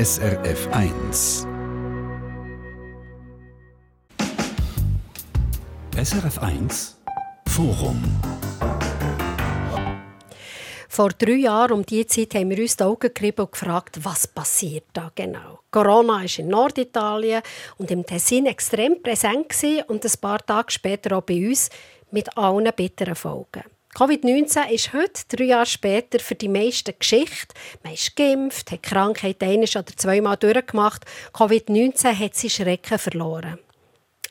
SRF 1. SRF 1 Forum vor drei Jahren um diese Zeit haben wir uns die Augen gerieben und gefragt, was passiert da genau. Corona ist in Norditalien und im Tessin extrem präsent und ein paar Tage später auch bei uns mit allen bitteren Folgen. Covid-19 ist heute, drei Jahre später, für die meisten Geschichte. Man ist geimpft, hat die Krankheit ein- oder zweimal durchgemacht. Covid-19 hat seinen Schrecken verloren.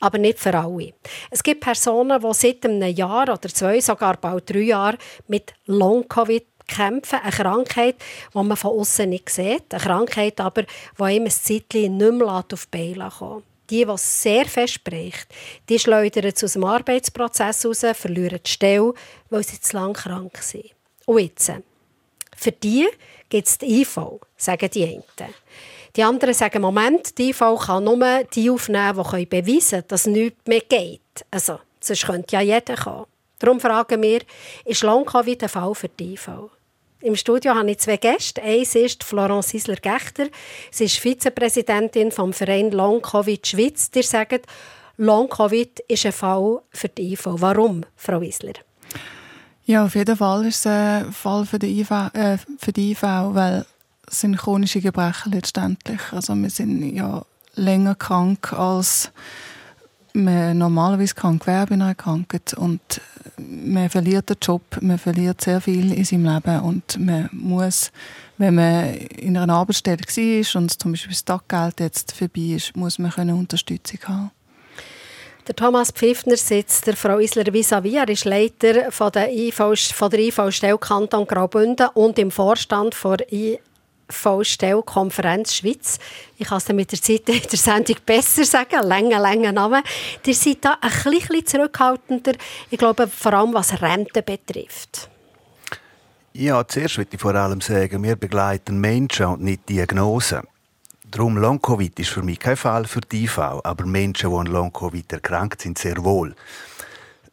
Aber nicht für alle. Es gibt Personen, die seit einem Jahr oder zwei, sogar bald drei Jahren mit Long-Covid kämpfen. Eine Krankheit, die man von außen nicht sieht. Eine Krankheit aber, die einem ein Zeitchen nicht mehr auf die Beine kommt. Die, die sehr fest bricht, die schleudern aus dem Arbeitsprozess raus, verlieren die Stelle, weil sie zu lange krank sind. Und jetzt, für die gibt es die IV, sagen die einen. Die anderen sagen, Moment, die IV kann nur die aufnehmen, die beweisen können, dass nichts mehr geht. Also, sonst könnte ja jeder kommen. Darum fragen wir, ist Long-Covid ein Fall für die IV? Im Studio habe ich zwei Gäste. Eins ist Florence Isler-Gechter. Sie ist Vizepräsidentin vom Verein Long Covid Schweiz. Die sagt, Long Covid ist ein Fall für die IV. Warum, Frau Isler? Ja, auf jeden Fall ist es ein Fall für die IV, äh, für die IV weil es sind chronische Gebrechen letztendlich. Also wir sind ja länger krank als man normalerweise bei einer Krankheit und man verliert den Job, man verliert sehr viel in seinem Leben und man muss, wenn man in einer Arbeitsstelle war und zum Beispiel das Taggeld jetzt vorbei ist, muss man Unterstützung haben. Der Thomas Pfiffner sitzt der Frau Isler vis-à-vis. Er ist Leiter von der IV-Stelle Kanton Graubünden und im Vorstand der V-Stelle Konferenz Schweiz. Ich kann es mit der Zeit in der Sendung besser sagen, länger, länger Name. Ihr seid da ein bisschen zurückhaltender, ich glaube, vor allem was Rente betrifft. Ja, zuerst würde ich vor allem sagen, wir begleiten Menschen und nicht Diagnosen. Darum Long-Covid ist für mich kein Fall für die IV, aber Menschen, die an Long-Covid erkrankt sind, sehr wohl.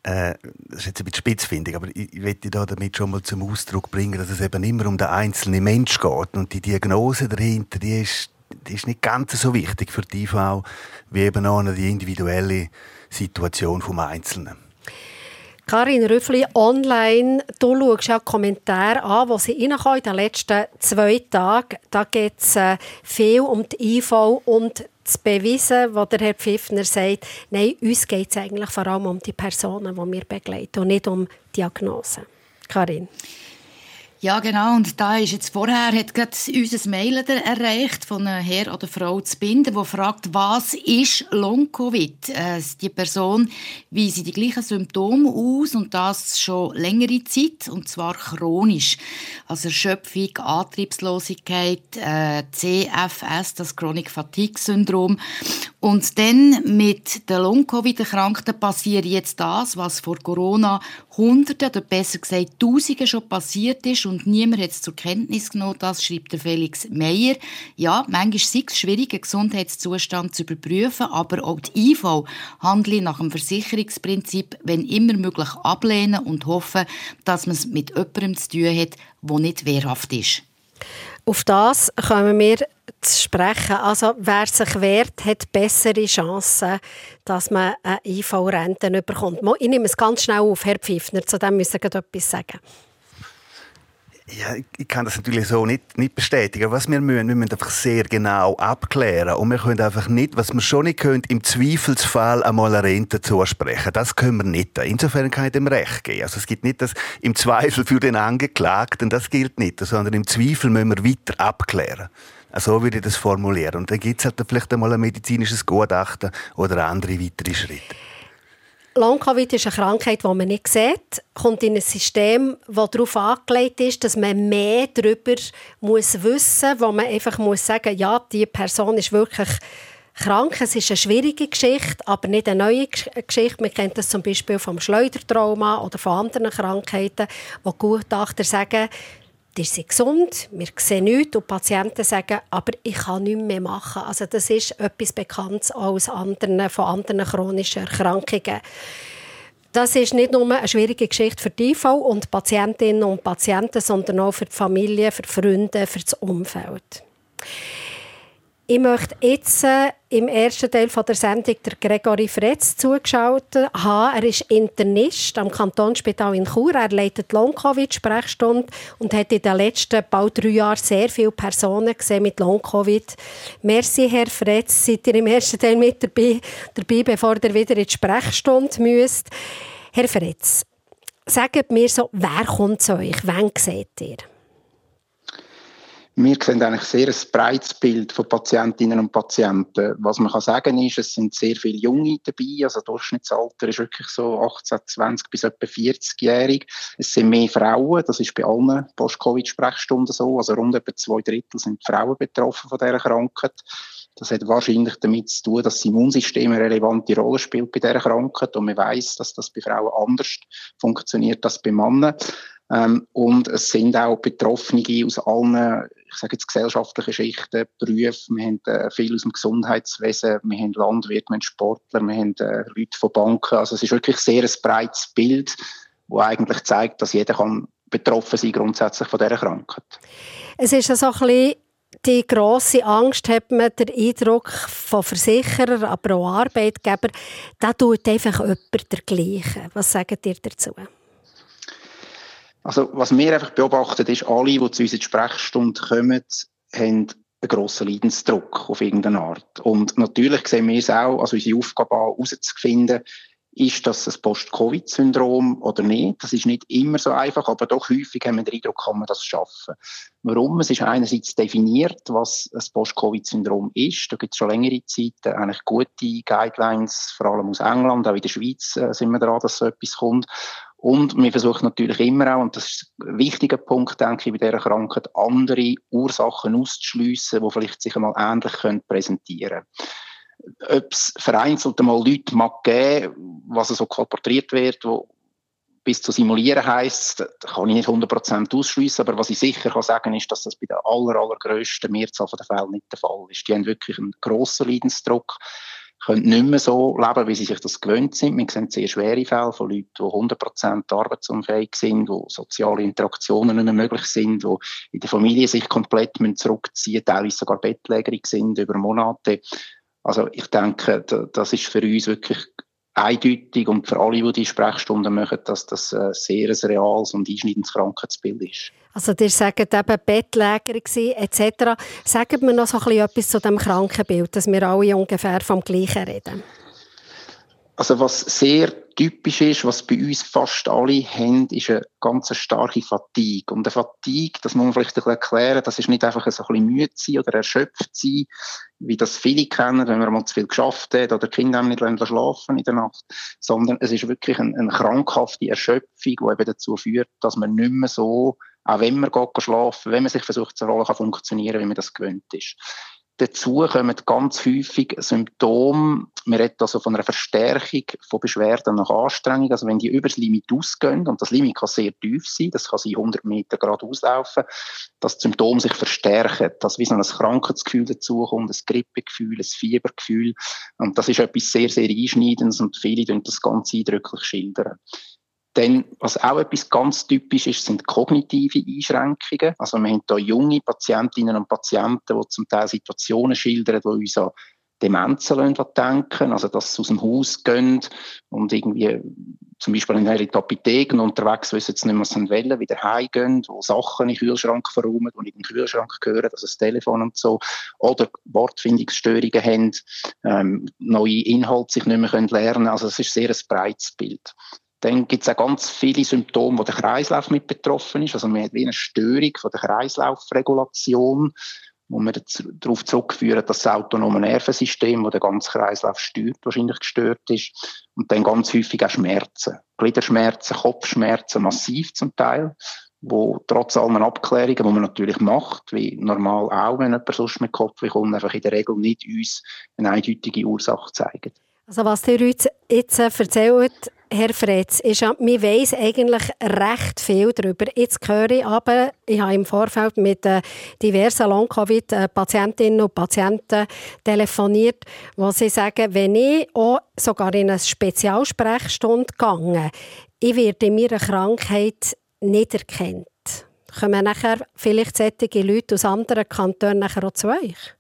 Äh, das ist jetzt ein bisschen spitzfindig, aber ich, möchte da damit schon mal zum Ausdruck bringen, dass es eben immer um den einzelnen Mensch geht. Und die Diagnose dahinter, die ist, die ist nicht ganz so wichtig für die IV, wie eben auch die individuelle Situation des Einzelnen. Karin Rüffli, online, du schaust ja Kommentare an, die sie in den letzten zwei Tagen. Da geht es äh, viel um die IV und zu beweisen, was der Herr Pfiffner sagt, nein, uns geht es eigentlich vor allem um die Personen, die wir begleiten und nicht um Diagnosen. Karin. Ja, genau. Und da ist jetzt vorher hat gerade unser Mail erreicht von einem Herr oder Frau zu binden, der fragt, was ist Long-Covid? Äh, die Person weist die gleichen Symptome aus und das schon längere Zeit und zwar chronisch. Also Erschöpfung, Antriebslosigkeit, äh, CFS, das Chronic Fatigue Syndrom. Und dann mit der Long-Covid-Erkrankten passiert jetzt das, was vor Corona Hunderten oder besser gesagt Tausenden schon passiert ist und niemand hat es zur Kenntnis genommen. Das schreibt der Felix Meyer. Ja, manchmal ist es schwierig, einen Gesundheitszustand zu überprüfen, aber auch die IV handelt nach dem Versicherungsprinzip, wenn immer möglich ablehnen und hoffen, dass man es mit jemandem zu tun hat, der nicht wehrhaft ist. Auf das kommen wir zu sprechen. Also, wer sich wehrt, hat bessere Chancen, dass man eine IV-Rente bekommt. Ich nehme es ganz schnell auf, Herr Pfiffner, zu dem müssen Sie etwas sagen. Ja, ich kann das natürlich so nicht, nicht bestätigen. Was wir müssen, wir müssen einfach sehr genau abklären. Und wir können einfach nicht, was wir schon nicht können, im Zweifelsfall einmal eine Rente zusprechen. Das können wir nicht. Insofern kann ich dem Recht geben. Also es gibt nicht das im Zweifel für den Angeklagten, das gilt nicht, sondern im Zweifel müssen wir weiter abklären. So würde ich das formulieren. Und dann gibt es halt vielleicht einmal ein medizinisches Gutachten oder andere weitere Schritte. Long-Covid ist eine Krankheit, die man nicht sieht, kommt in ein System, das darauf angelegt ist, dass man mehr darüber muss wissen muss, wo man einfach muss sagen ja, die Person ist wirklich krank. Es ist eine schwierige Geschichte, aber nicht eine neue Geschichte. Man kennt das zum Beispiel vom Schleudertrauma oder von anderen Krankheiten, wo Gutachter sagen, ihr seid gesund, wir sehen nichts und die Patienten sagen, aber ich kann nichts mehr machen. Also das ist etwas Bekanntes aus anderen, von anderen chronischen Erkrankungen. Das ist nicht nur eine schwierige Geschichte für die IV und die Patientinnen und Patienten, sondern auch für die Familie, für die Freunde, für das Umfeld. Ich möchte jetzt äh, im ersten Teil der Sendung der Gregory Fretz zugeschaltet haben. Er ist Internist am Kantonsspital in Chur. Er leitet Long-Covid-Sprechstunde und hat in den letzten bald drei Jahren sehr viele Personen gesehen mit Long-Covid. Merci, Herr Fretz, seid ihr im ersten Teil mit dabei, dabei bevor ihr wieder in die Sprechstunde müsst. Herr Fretz, sagt mir so, wer kommt zu euch? Wen seht ihr? Wir sehen eigentlich sehr ein breites Bild von Patientinnen und Patienten. Was man kann sagen ist, es sind sehr viele Junge dabei, also Durchschnittsalter ist wirklich so 18, 20 bis etwa 40-jährig. Es sind mehr Frauen, das ist bei allen Post-Covid-Sprechstunden so, also rund etwa zwei Drittel sind Frauen betroffen von dieser Krankheit. Das hat wahrscheinlich damit zu tun, dass das Immunsystem eine relevante Rolle spielt bei dieser Krankheit und man weiß, dass das bei Frauen anders funktioniert als bei Männern. Ähm, und es sind auch Betroffene aus allen, ich sage jetzt gesellschaftlichen Schichten, Berufen. Wir haben äh, viel aus dem Gesundheitswesen, wir haben Landwirte, wir haben Sportler, wir haben äh, Leute von Banken. Also es ist wirklich sehr ein breites Bild, das eigentlich zeigt, dass jeder kann betroffen sein grundsätzlich von dieser Krankheit. Es ist so ein bisschen die grosse Angst hat man den Eindruck von Versicherern, aber auch Arbeitgeber, da tut einfach jemand dergleichen. Was sagt ihr dazu? Also, was wir einfach beobachten, ist, alle, die zu unserer Sprechstunde kommen, haben einen grossen Leidensdruck auf irgendeine Art. Und natürlich sehen wir es auch, also unsere Aufgabe herauszufinden, ist das ein Post-Covid-Syndrom oder nicht? Das ist nicht immer so einfach, aber doch häufig haben wir den Eindruck, kann man das schaffen. Warum? Es ist einerseits definiert, was ein Post-Covid-Syndrom ist. Da gibt es schon längere Zeit eigentlich gute Guidelines, vor allem aus England, auch in der Schweiz äh, sind wir dran, dass so etwas kommt. Und wir versuchen natürlich immer auch, und das ist ein wichtiger Punkt, denke ich, bei dieser Krankheit, andere Ursachen auszuschliessen, die vielleicht sich einmal ähnlich präsentieren können. Ob es vereinzelt einmal Leute mag geben, was so kolportiert wird, wo bis zu simulieren heisst, kann ich nicht 100% ausschliessen, aber was ich sicher kann sagen ist, dass das bei der aller, allergrößten Mehrzahl der Fälle nicht der Fall ist. Die haben wirklich einen grossen Leidensdruck können nicht mehr so leben, wie sie sich das gewöhnt sind. Wir sehen sehr schwere Fälle von Leuten, die 100% arbeitsunfähig sind, wo soziale Interaktionen nicht mehr möglich sind, die in der Familie sich komplett zurückziehen müssen, teilweise sogar bettlägerig sind über Monate. Also ich denke, das ist für uns wirklich eindeutig und für alle, die die Sprechstunden machen, dass das ein sehr ein reales und einschneidendes Krankheitsbild ist. Also ihr sagt eben Bettläger etc. Sagen wir noch so ein bisschen etwas zu dem Krankenbild, dass wir alle ungefähr vom Gleichen reden. Also was sehr typisch ist, was bei uns fast alle haben, ist eine ganz starke Fatigue. Und eine Fatigue, das muss man vielleicht ein bisschen erklären, das ist nicht einfach so ein bisschen müde sein oder erschöpft sein, wie das viele kennen, wenn man mal zu viel geschafft hat oder die Kinder nicht schlafen in der Nacht, sondern es ist wirklich eine, eine krankhafte Erschöpfung, die eben dazu führt, dass man nicht mehr so, auch wenn man geht schlafen, wenn man sich versucht zu erholen, kann funktionieren, wie man das gewöhnt ist. Dazu kommen ganz häufig Symptome, man redet also von einer Verstärkung von Beschwerden nach Anstrengung, also wenn die über das Limit ausgehen, und das Limit kann sehr tief sein, das kann sein 100 Meter Grad auslaufen, dass das Symptom sich verstärkt, dass wie so ein Krankheitsgefühl dazukommt, ein Grippegefühl, ein Fiebergefühl, und das ist etwas sehr, sehr Einschneidendes und viele das ganz eindrücklich schildern. Dann, was auch etwas ganz typisch ist, sind kognitive Einschränkungen. Also wir haben hier junge Patientinnen und Patienten, die zum Teil Situationen schildern, die uns an Demenzen denken, also dass sie aus dem Haus gehen und irgendwie zum Beispiel in die Apotheken unterwegs wissen sie nicht was sie wieder heimgehen, wo Sachen in den Kühlschrank verräumen, nicht in den Kühlschrank gehören, also das Telefon und so, oder Wortfindungsstörungen haben, ähm, neue Inhalte sich nicht mehr lernen können. Also es ist sehr ein breites Bild. Dann gibt es auch ganz viele Symptome, wo der Kreislauf mit betroffen ist. Also man hat wie eine Störung von der Kreislaufregulation, wo man darauf zurückführen, dass das autonome Nervensystem, das den ganzen Kreislauf steuert, wahrscheinlich gestört ist. Und dann ganz häufig auch Schmerzen. Gliederschmerzen, Kopfschmerzen, massiv zum Teil, wo trotz allen Abklärungen, die man natürlich macht, wie normal auch, wenn jemand sonst mit Kopf kommt, einfach in der Regel nicht uns eine eindeutige Ursache zeigen. Also was ihr uns jetzt erzählt, Herr Fretz, ist ja, man weiss eigentlich recht viel darüber. Jetzt höre ich aber, ich habe im Vorfeld mit äh, diversen Long-Covid-Patientinnen und Patienten telefoniert, wo sie sagen, wenn ich auch sogar in eine Spezialsprechstunde gehe, ich werde in meiner Krankheit nicht erkannt. Kommen nachher vielleicht solche Leute aus anderen Kantonen nachher auch zu euch?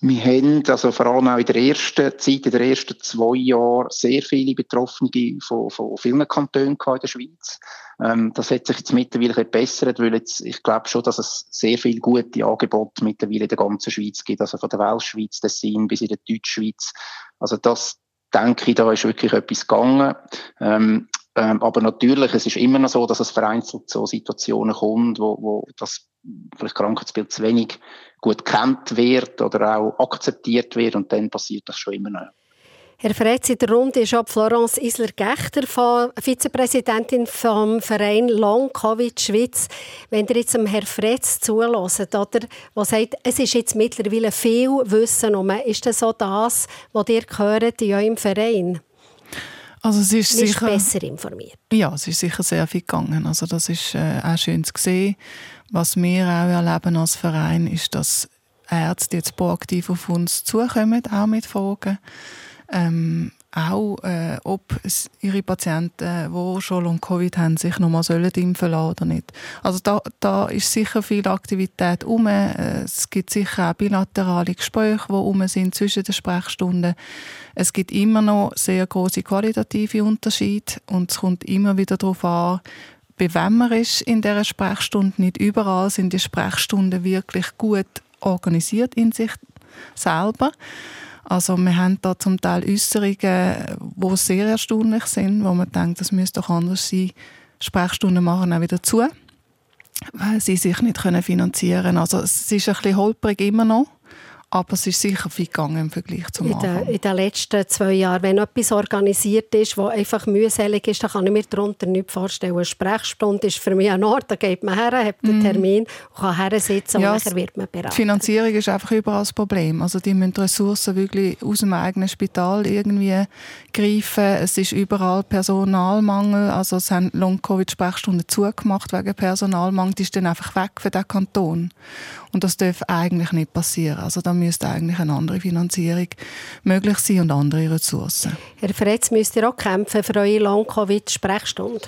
Wir haben also vor allem auch in der ersten Zeit, in den ersten zwei Jahren, sehr viele Betroffene von, von vielen Kantonen in der Schweiz. Ähm, das hat sich jetzt mittlerweile gebessert, weil jetzt, ich glaube schon, dass es sehr viele gute Angebote mittlerweile in der ganzen Schweiz gibt, also von der Weltschweiz, Tessin bis in der Deutschschweiz. Also das, denke ich, da ist wirklich etwas gegangen. Ähm, ähm, aber natürlich, es ist immer noch so, dass es vereinzelt so Situationen kommt, wo, wo das vielleicht Krankheitsbild zu wenig gut kennt wird oder auch akzeptiert wird und dann passiert das schon immer noch. Herr Fretz, in der Runde ist auch Florence Isler-Gechter, Vizepräsidentin vom Verein Long Covid Schweiz. Wenn ihr jetzt Herrn Fretz zulässt, oder, der sagt, es ist jetzt mittlerweile viel Wissen um, ist das so das, was ihr hört in eurem Verein? Also es ist, sicher, besser informiert. Ja, es ist sicher sehr viel gegangen. Also das ist äh, auch schön zu sehen. Was wir auch erleben als Verein, ist, dass Ärzte jetzt proaktiv auf uns zukommen, auch mit Fragen. Ähm, auch, äh, ob ihre Patienten, die schon Long-Covid haben, sich nochmal impfen lassen oder nicht. Also da, da ist sicher viel Aktivität um. Äh, es gibt sicher auch bilaterale Gespräche, die um sind zwischen den Sprechstunden. Es gibt immer noch sehr große qualitative Unterschiede und es kommt immer wieder darauf an, bei wem man ist in dieser Sprechstunde. Nicht überall sind die Sprechstunden wirklich gut organisiert in sich selber. Also wir haben da zum Teil Äußerungen, die sehr erstaunlich sind, wo man denkt, das müsste doch anders sein. Sprechstunden machen auch wieder zu, weil sie sich nicht finanzieren können. Also es ist ein bisschen holprig immer noch. Aber es ist sicher viel gegangen im Vergleich zum in Anfang. in den letzten zwei Jahren, wenn etwas organisiert ist, das einfach mühselig ist, dann kann ich mir darunter nicht vorstellen. Eine Sprechstunde ist für mich ein Ort, da geht man her, hat einen mhm. Termin und kann her sitzen ja, und dann wird man beraten. Die Finanzierung ist einfach überall das Problem. Also die müssen Ressourcen wirklich aus dem eigenen Spital irgendwie greifen. Es ist überall Personalmangel. Also es haben Long-Covid-Sprechstunden zugemacht wegen Personalmangel. Die ist dann einfach weg für den Kanton. Und das darf eigentlich nicht passieren. Also da müsste eigentlich eine andere Finanzierung möglich sein und andere Ressourcen. Herr Fretz, müsst ihr auch kämpfen für eure Long-Covid-Sprechstunde?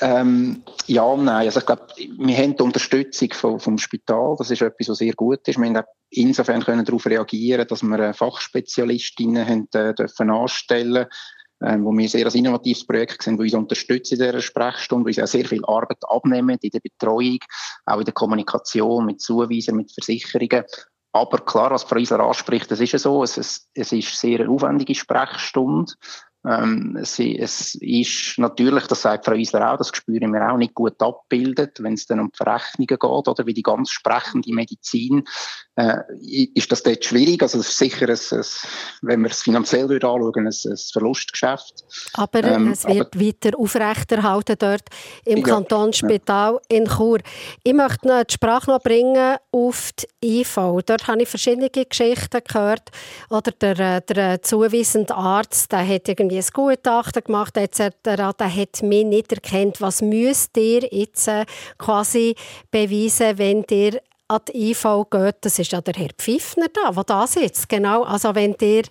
Ähm, ja und nein. Also ich glaube, wir haben die Unterstützung vom, vom Spital. Das ist etwas, was sehr gut ist. Wir haben insofern können darauf reagieren, dass wir Fachspezialistinnen haben, äh, dürfen anstellen ähm, wo wir sehr ein innovatives Projekt sind, wo uns unterstützen in dieser Sprechstunde, wo uns auch sehr viel Arbeit abnehmen in der Betreuung, auch in der Kommunikation mit Zuweisern, mit Versicherungen. Aber klar, was Frau Isler anspricht, das ist ja so, es, es, es ist sehr eine aufwendige Sprechstunde. Ähm, es, es, ist natürlich, das sagt Frau Isler auch, das spüren wir auch, nicht gut abbildet, wenn es dann um die Verrechnungen geht oder wie die ganz sprechende Medizin, äh, ist das dort schwierig. Also es ist sicher, ein, ein, wenn wir es finanziell anschauen, ein, ein Verlustgeschäft. Aber ähm, es wird aber, weiter aufrechterhalten dort im ja, Kantonsspital ja. in Chur. Ich möchte noch die Sprache noch bringen auf die IV. Dort habe ich verschiedene Geschichten gehört. Oder der, äh, der zuweisende Arzt, der hat irgendwie ein Gutachten gemacht etc. Der hat mich nicht erkannt. Was müsst ihr jetzt äh, quasi beweisen, wenn ihr an die IV geht, das ist ja der Herr Pfiffner da, der da sitzt. Genau. Also wenn ihr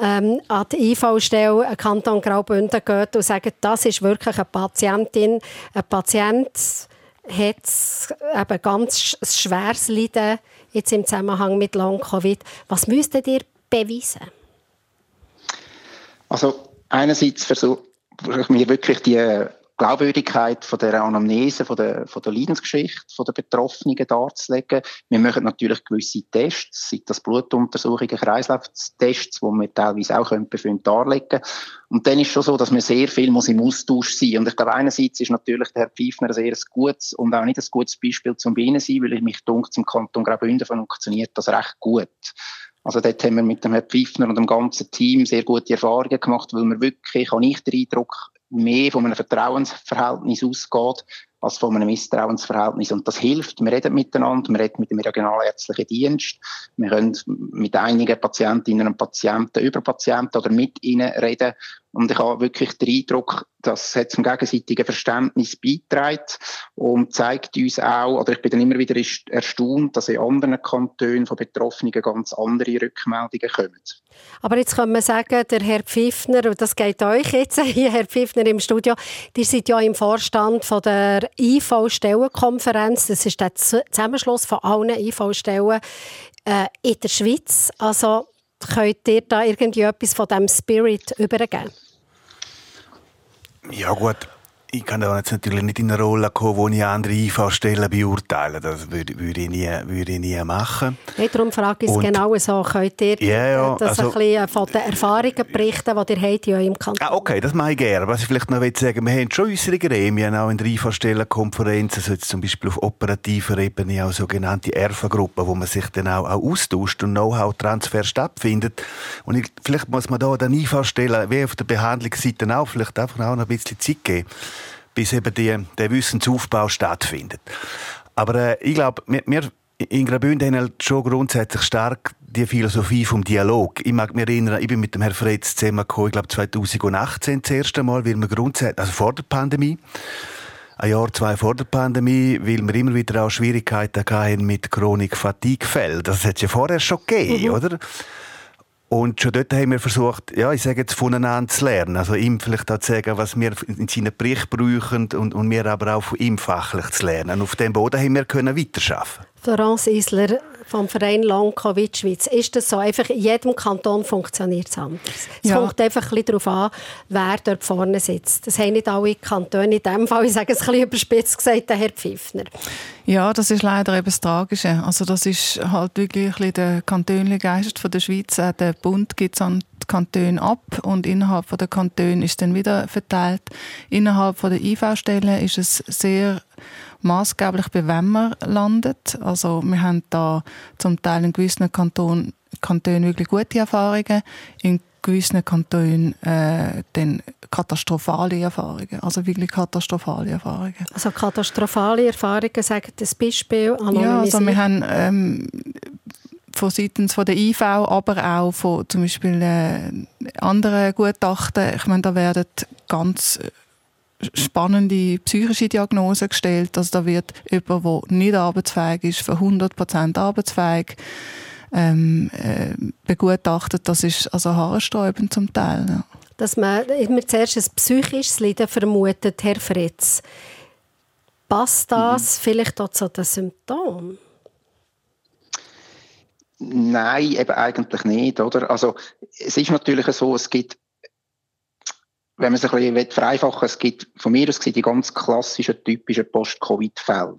ähm, an die IV-Stelle Kanton Graubünden geht und sagt, das ist wirklich eine Patientin, ein Patient hat eben ganz schweres Leiden jetzt im Zusammenhang mit Long-Covid. Was müsstet ihr beweisen? Also einerseits versuche ich mir wirklich die Glaubwürdigkeit von der Anamnese, von der, von der Leidensgeschichte von der Betroffenen darzulegen. Wir machen natürlich gewisse Tests, sei das Blutuntersuchungen, Kreislauftests, die wir teilweise auch Befunde darlegen können. Und dann ist schon so, dass man sehr viel muss im Austausch sein Und ich glaube, einerseits ist natürlich der Herr Pfeifner ein sehr gutes und auch nicht ein gutes Beispiel zum Bienen sein, weil ich mich denke, zum Kanton Graubünden funktioniert das recht gut. Also dort haben wir mit dem Herrn Pfeifner und dem ganzen Team sehr gute Erfahrungen gemacht, weil wir wirklich, habe ich den Eindruck, mehr von einem Vertrauensverhältnis ausgeht, als von einem Misstrauensverhältnis. Und das hilft. Wir reden miteinander, wir reden mit dem regionalärztlichen Dienst, wir können mit einigen Patientinnen und Patienten über Patienten oder mit ihnen reden. Und ich habe wirklich den Eindruck, das hat zum gegenseitigen Verständnis beiträgt und zeigt uns auch, oder ich bin dann immer wieder erstaunt, dass in anderen Kantonen von Betroffenen ganz andere Rückmeldungen kommen. Aber jetzt kann man sagen, der Herr Pfiffner, und das geht euch jetzt hier, Herr Pfiffner im Studio, ihr seid ja im Vorstand von der IV-Stellenkonferenz. Das ist der Zusammenschluss von allen IV-Stellen äh, in der Schweiz. Also könnt ihr da irgendwie etwas von diesem Spirit übergeben? Ja gut, ich kann da jetzt natürlich nicht in eine Rolle kommen, wo ich andere IV-Stellen beurteile. Das würde, würde, ich nie, würde ich nie machen. Hey, darum frage ich es genau so. Könnt ihr ja, ja, das also, ein bisschen von den Erfahrungen berichten, die ihr habt in eurem Kanton? Ah, okay, das mache ich gerne. Was ich vielleicht noch sagen will, wir haben schon unsere Gremien, auch in der IV-Stellenkonferenz, also jetzt zum Beispiel auf operativer Ebene auch sogenannte ERFA-Gruppen, wo man sich dann auch, auch austauscht und Know-how-Transfer stattfindet. Und ich, vielleicht muss man da den IV-Stellen, wie auf der Behandlungsseite auch, vielleicht einfach auch noch ein bisschen Zeit geben bis eben die, der Wissensaufbau stattfindet. Aber äh, ich glaube, wir, wir in Graubünden haben halt schon grundsätzlich stark die Philosophie vom Dialog. Ich mag mich erinnern, ich bin mit dem Herrn Fritz zusammengekommen, ich glaube 2018 das erste Mal, weil wir grundsätzlich, also vor der Pandemie, ein Jahr, zwei vor der Pandemie, weil wir immer wieder auch Schwierigkeiten hatten mit Chronik-Fatigue-Fällen. Das hat es ja vorher schon gegeben, mhm. oder? Und schon dort haben wir versucht, ja, ich sage jetzt, voneinander zu lernen. Also ihm vielleicht auch zu sagen, was wir in seinen Bericht brauchen und, und wir aber auch von ihm fachlich zu lernen. Und auf dem Boden haben wir können weiterarbeiten. Florence Isler vom Verein Long Covid Schweiz. Ist das so? Einfach in jedem Kanton funktioniert es anders. Es ja. kommt einfach ein bisschen darauf an, wer dort vorne sitzt. Das haben nicht alle Kantone. In diesem Fall, ich sage es ein bisschen überspitzt gesagt, der Herr Pfiffner. Ja, das ist leider eben das Tragische. Also das ist halt wirklich ein bisschen der kantonliche Geist von der Schweiz. Der Bund gibt es an die Kantone ab und innerhalb der Kantone ist dann wieder verteilt. Innerhalb der IV-Stellen ist es sehr maßgeblich, bei wem man landet. Also wir haben da zum Teil in gewissen Kantonen, Kantonen wirklich gute Erfahrungen, in gewissen Kantonen äh, dann katastrophale Erfahrungen, also wirklich katastrophale Erfahrungen. Also katastrophale Erfahrungen, sagt das Beispiel Ja, also wir haben ähm, von seitens von der IV, aber auch von zum Beispiel äh, anderen Gutachten. Ich meine, da werden ganz spannende psychische Diagnosen gestellt. Also da wird jemand, der nicht arbeitsfähig ist, für 100% arbeitsfähig ähm, äh, begutachtet. Das ist also haarsträubend zum Teil. Ja. Dass man immer zuerst ein psychisches Leiden vermutet, Herr Fritz. Passt das mhm. vielleicht auch zu den Symptomen? Nein, eben eigentlich nicht, oder? Also, es ist natürlich so, es gibt wenn man es ein bisschen vereinfachen es gibt von mir aus gesehen die ganz klassischen, typischen Post-Covid-Fälle.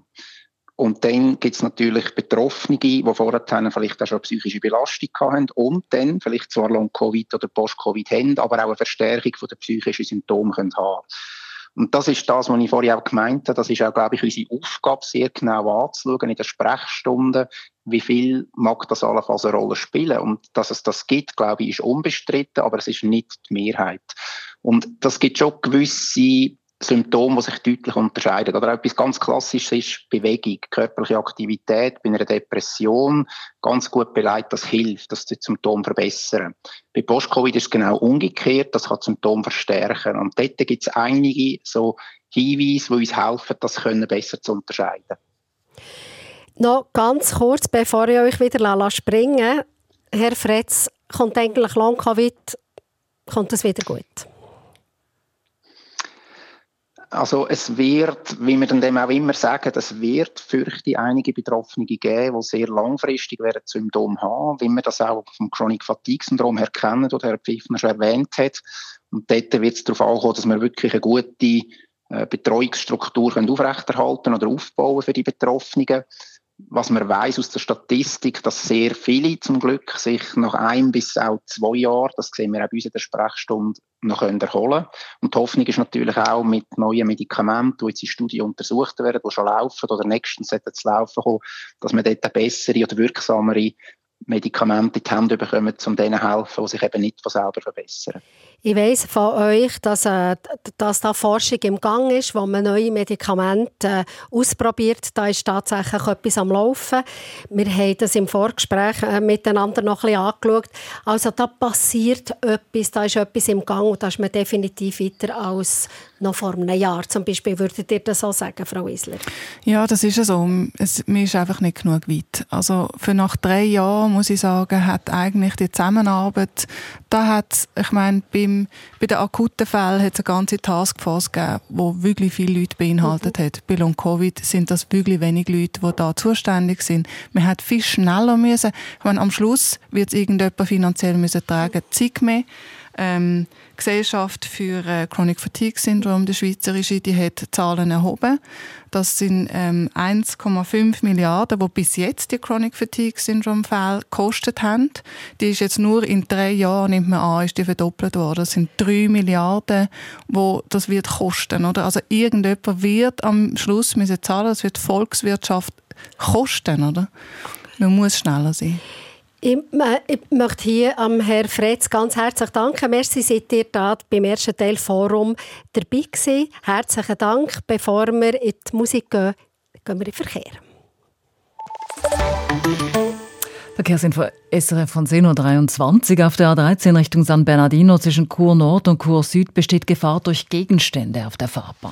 Und dann gibt es natürlich Betroffene, die vorher vielleicht auch schon psychische Belastung hatten und dann vielleicht zwar Long-Covid oder Post-Covid haben, aber auch eine Verstärkung der psychischen Symptome können haben und das ist das, was ich vorhin auch gemeint habe. Das ist auch, glaube ich, unsere Aufgabe, sehr genau anzuschauen in der Sprechstunde, wie viel mag das allenfalls eine Rolle spielen. Und dass es das gibt, glaube ich, ist unbestritten, aber es ist nicht die Mehrheit. Und das gibt schon gewisse Symptome, die sich deutlich unterscheiden. Oder etwas ganz Klassisches ist Bewegung, körperliche Aktivität bei einer Depression. Ganz gut beleidigt, das hilft, das die Symptome verbessern. Bei Post-Covid ist es genau umgekehrt, das kann das Symptom verstärken. Und dort gibt es einige so Hinweise, die uns helfen, das können besser zu unterscheiden. Noch ganz kurz, bevor ich euch wieder springen Herr Fretz, kommt eigentlich Long-Covid, kommt das wieder gut? Also es wird, wie wir dann dem auch immer sagen, es wird fürchte einige Betroffene geben, die sehr langfristig werden Symptome haben, wie wir das auch vom Chronic Fatigue Syndrom her kennen, oder Herr Pfiffner schon erwähnt hat. Und dort wird es darauf ankommen, dass wir wirklich eine gute äh, Betreuungsstruktur aufrechterhalten oder aufbauen für die Betroffenen was man weiß aus der Statistik, dass sehr viele zum Glück sich nach ein bis auch zwei Jahren, das sehen wir auch bei uns in der Sprechstunde, noch erholen können. Und die Hoffnung ist natürlich auch mit neuen Medikamenten, die jetzt in Studien untersucht werden, die schon laufen oder nächstens sollten zu laufen kommen, dass man dort bessere oder wirksamere Medikamente in die Hände bekommen, um denen zu helfen, die sich eben nicht von selber verbessern. Ich weiss von euch, dass, äh, dass da Forschung im Gang ist, wo man neue Medikamente äh, ausprobiert. Da ist tatsächlich etwas am Laufen. Wir haben das im Vorgespräch äh, miteinander noch ein bisschen angeschaut. Also da passiert etwas, da ist etwas im Gang und da ist man definitiv weiter als noch vor einem Jahr zum Beispiel. Würdet ihr das so sagen, Frau Isler? Ja, das ist so. Es, mir ist einfach nicht genug weit. Also für nach drei Jahren, muss ich sagen, hat eigentlich die Zusammenarbeit, da hat ich meine, beim ähm, bei den akuten Fällen hat es eine ganze Taskforce gegeben, die wirklich viele Leute beinhaltet hat. Bei Long Covid sind das wirklich wenig Leute, die da zuständig sind. Man hat viel schneller müssen. Ich meine, am Schluss wird es irgendjemand finanziell müssen tragen, Zeig mehr. Ähm, Gesellschaft für äh, Chronic Fatigue Syndrome, der schweizerische, die hat Zahlen erhoben. Das sind ähm, 1,5 Milliarden, die bis jetzt die Chronic Fatigue Syndrome Fälle gekostet haben. Die ist jetzt nur in drei Jahren, nimmt man an, ist die verdoppelt worden. Das sind 3 Milliarden, wo das wird kosten, oder? Also irgendjemand wird am Schluss müssen zahlen, das wird Volkswirtschaft kosten, oder? Man muss schneller sein. Ich, möchte hier am Herrn Fretz ganz herzlich danken. Merci, seid ihr da beim ersten Teil Forum dabei gewesen. Herzlichen Dank. Bevor wir in die Musik gehen, gehen wir in den Verkehr. Verkehrsinfo SRF von 10.23 Uhr auf der A13 Richtung San Bernardino zwischen Chur Nord und Chur Süd besteht Gefahr durch Gegenstände auf der Fahrbahn.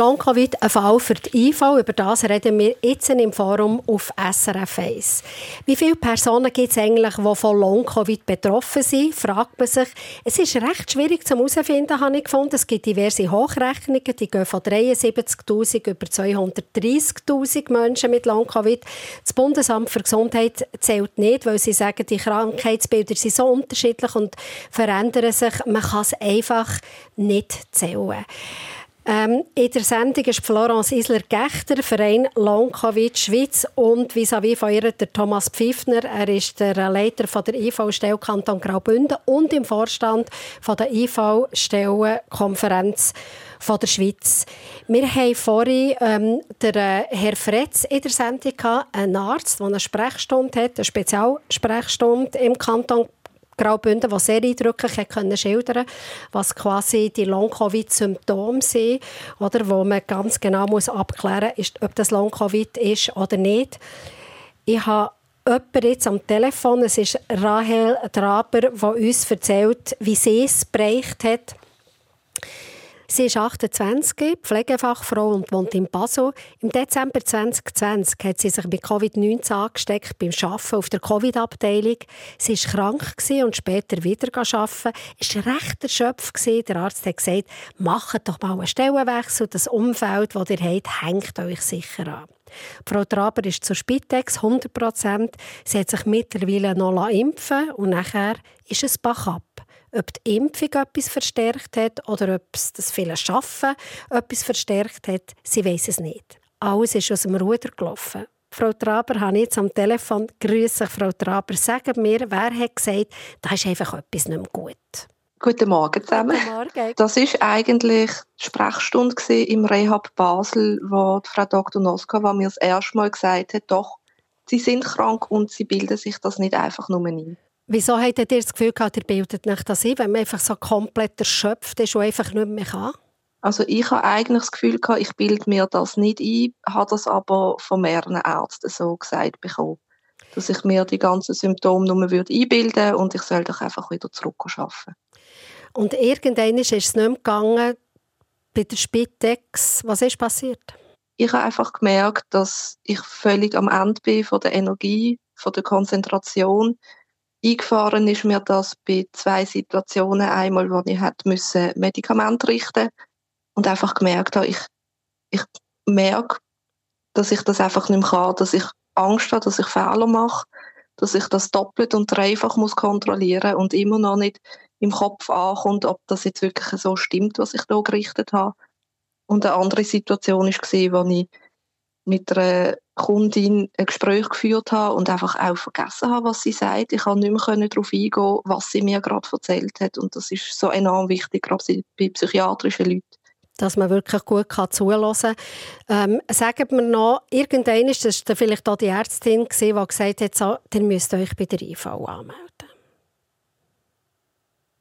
Long-Covid ein Fall für die IV? Über das reden wir jetzt im Forum auf SRF 1. Wie viele Personen gibt es eigentlich, die von Long-Covid betroffen sind, fragt man sich. Es ist recht schwierig zu herausfinden, habe ich gefunden. Es gibt diverse Hochrechnungen, die gehen von 73'000 über 230'000 Menschen mit Long-Covid. Das Bundesamt für Gesundheit zählt nicht, weil sie sagen, die Krankheitsbilder sind so unterschiedlich und verändern sich. Man kann es einfach nicht zählen. Ähm, in der Sendung ist Florence Isler-Gechter, Verein Long-Covid Schweiz und vis-à-vis von ihr der Thomas Pfiffner. Er ist der Leiter von der IV-Stelle Kanton Graubünden und im Vorstand von der IV-Stellenkonferenz von der Schweiz. Wir haben vorhin ähm, den äh, Herr Fretz in der Sendung einen Arzt, der eine Sprechstunde hat, eine Spezialsprechstunde im Kanton Graubünden, der sehr eindrücklich hat können schildern was quasi die Long-Covid-Symptome sind, oder, wo man ganz genau muss abklären muss, ob das Long-Covid ist oder nicht. Ich habe jemanden jetzt am Telefon, es ist Rahel Draber, die uns erzählt, wie sie es bereicht hat. Sie ist 28, Pflegefachfrau und wohnt in Basel. Im Dezember 2020 hat sie sich mit Covid-19 angesteckt beim Arbeiten auf der Covid-Abteilung. Sie war krank und später wieder arbeiten. Sie war recht erschöpft. Der Arzt hat gesagt, macht doch mal einen Stellenwechsel. Das Umfeld, das ihr habt, hängt euch sicher an. Frau Traber ist zur Spitex 100% Sie hat sich mittlerweile noch impfen und nachher ist es Backup. Ob die Impfung etwas verstärkt hat oder ob es das viele Schaffen etwas verstärkt hat, sie weiß es nicht. Alles ist aus dem Ruder gelaufen. Frau Traber habe ich jetzt am Telefon. Grüße Frau Traber. Sagen mir, wer hat gesagt, da ist einfach etwas nicht mehr gut? Guten Morgen zusammen. Guten Morgen. Das ist eigentlich die Sprechstunde im Rehab Basel, wo Frau Dr. Noskova mir das erste Mal gesagt hat, doch, sie sind krank und sie bilden sich das nicht einfach nur ein. Wieso habt ihr das Gefühl gehabt, ihr bildet nicht das ein, wenn man einfach so komplett erschöpft ist und einfach nicht mehr kann? Also ich habe eigentlich das Gefühl gehabt, ich bilde mir das nicht ein, habe das aber von mehreren Ärzten so gesagt bekommen, dass ich mir die ganzen Symptome nur würde einbilden und ich soll doch einfach wieder zurück arbeiten. Und irgendwann ist es nicht mehr gegangen bei der Spitex. Was ist passiert? Ich habe einfach gemerkt, dass ich völlig am Ende bin von der Energie, von der Konzentration Eingefahren ist mir das bei zwei Situationen. Einmal, wo ich hätte Medikamente richten und einfach gemerkt habe, ich, ich merke, dass ich das einfach nicht mehr kann, dass ich Angst habe, dass ich Fehler mache, dass ich das doppelt und dreifach muss kontrollieren und immer noch nicht im Kopf ankommt, ob das jetzt wirklich so stimmt, was ich da gerichtet habe. Und eine andere Situation war, wo ich mit einer Kundin ein Gespräch geführt habe und einfach auch vergessen habe, was sie sagt. Ich konnte nicht mehr darauf eingehen, was sie mir gerade erzählt hat. Und das ist so enorm wichtig, gerade bei psychiatrischen Leuten. Dass man wirklich gut kann zuhören kann. Ähm, sagen wir noch, irgendwann war das vielleicht auch die Ärztin, die gesagt hat, so, ihr müsst euch bei der IV anmelden.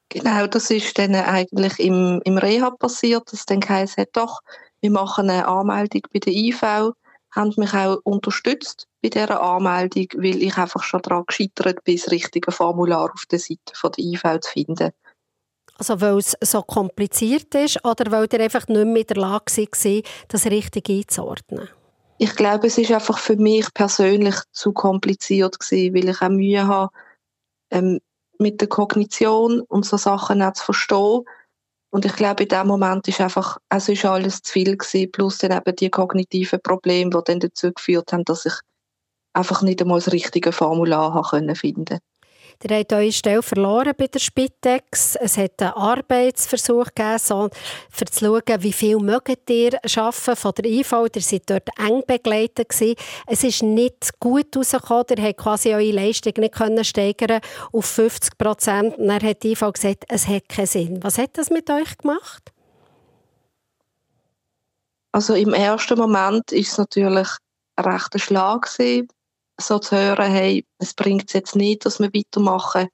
Genau, das ist dann eigentlich im, im Rehab passiert, dass dann geheißen hat, doch, wir machen eine Anmeldung bei der IV haben mich auch unterstützt bei dieser Anmeldung, weil ich einfach schon daran gescheitert bin, das richtige Formular auf der Seite von der IV zu finden. Also weil es so kompliziert ist oder weil ihr einfach nicht mehr in der Lage war, das richtig einzuordnen? Ich glaube, es ist einfach für mich persönlich zu kompliziert gewesen, weil ich auch Mühe habe, ähm, mit der Kognition und so Sachen auch zu verstehen und ich glaube, in dem Moment ist einfach, es ist alles zu viel gewesen, plus dann eben die kognitiven Probleme, die dann dazu geführt haben, dass ich einfach nicht einmal das richtige Formular haben finden konnte. Ihr habt eure Stelle verloren bei der Spitex. Es hat einen Arbeitsversuch gegeben, für zu schauen, wie viel mögt ihr arbeiten von der IV. Ihr seid dort eng begleitet gewesen. Es ist nicht gut rausgekommen. Ihr habt quasi eure Leistung nicht können steigern auf 50 Prozent. Dann hat die IV gesagt, es hat keinen Sinn. Was hat das mit euch gemacht? Also im ersten Moment ist es natürlich ein rechter Schlag gewesen so zu hören, hey, es bringt es jetzt nicht, dass wir weitermachen.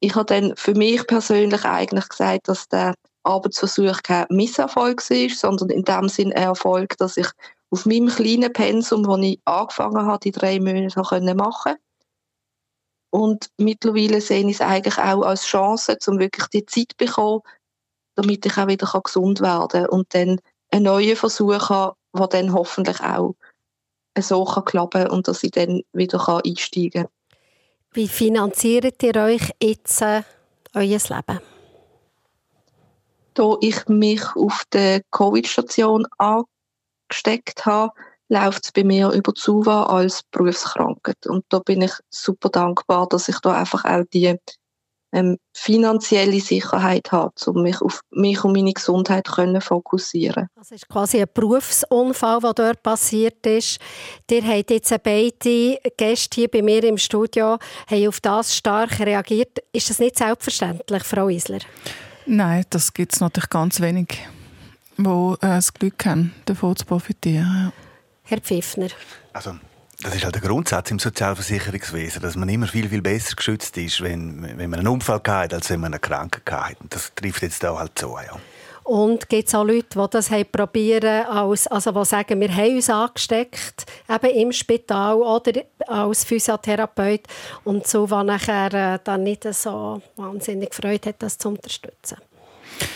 Ich habe dann für mich persönlich eigentlich gesagt, dass der Arbeitsversuch kein Misserfolg war, sondern in dem Sinn ein Erfolg, dass ich auf meinem kleinen Pensum, das ich angefangen habe, die drei Monate machen konnte. Und mittlerweile sehe ich es eigentlich auch als Chance, um wirklich die Zeit zu bekommen, damit ich auch wieder gesund werden kann und dann einen neuen Versuch habe, der dann hoffentlich auch so kann klappen und dass ich dann wieder einsteigen kann. Wie finanziert ihr euch jetzt äh, euer Leben? Da ich mich auf der Covid-Station angesteckt habe, läuft es bei mir über Zuwa als Berufskrankheit. Und da bin ich super dankbar, dass ich da einfach auch die ähm, finanzielle Sicherheit habe, um mich auf mich und meine Gesundheit können fokussieren. Das ist quasi ein Berufsunfall, der dort passiert ist. Ihr habt jetzt beide Gäste hier bei mir im Studio haben auf das stark reagiert. Ist das nicht selbstverständlich, Frau Isler? Nein, das gibt es natürlich ganz wenig, die äh, das Glück haben, davon zu profitieren. Ja. Herr Pfiffner. Also das ist halt der Grundsatz im Sozialversicherungswesen, dass man immer viel, viel besser geschützt ist, wenn, wenn man einen Unfall hat, als wenn man eine Krankheit hat. Das trifft jetzt auch halt so, ja. Und gibt es auch Leute, die das probieren, als, also die sagen, wir haben uns angesteckt, eben im Spital oder als Physiotherapeut und so, was nachher äh, dann nicht so wahnsinnig Freude hat, das zu unterstützen.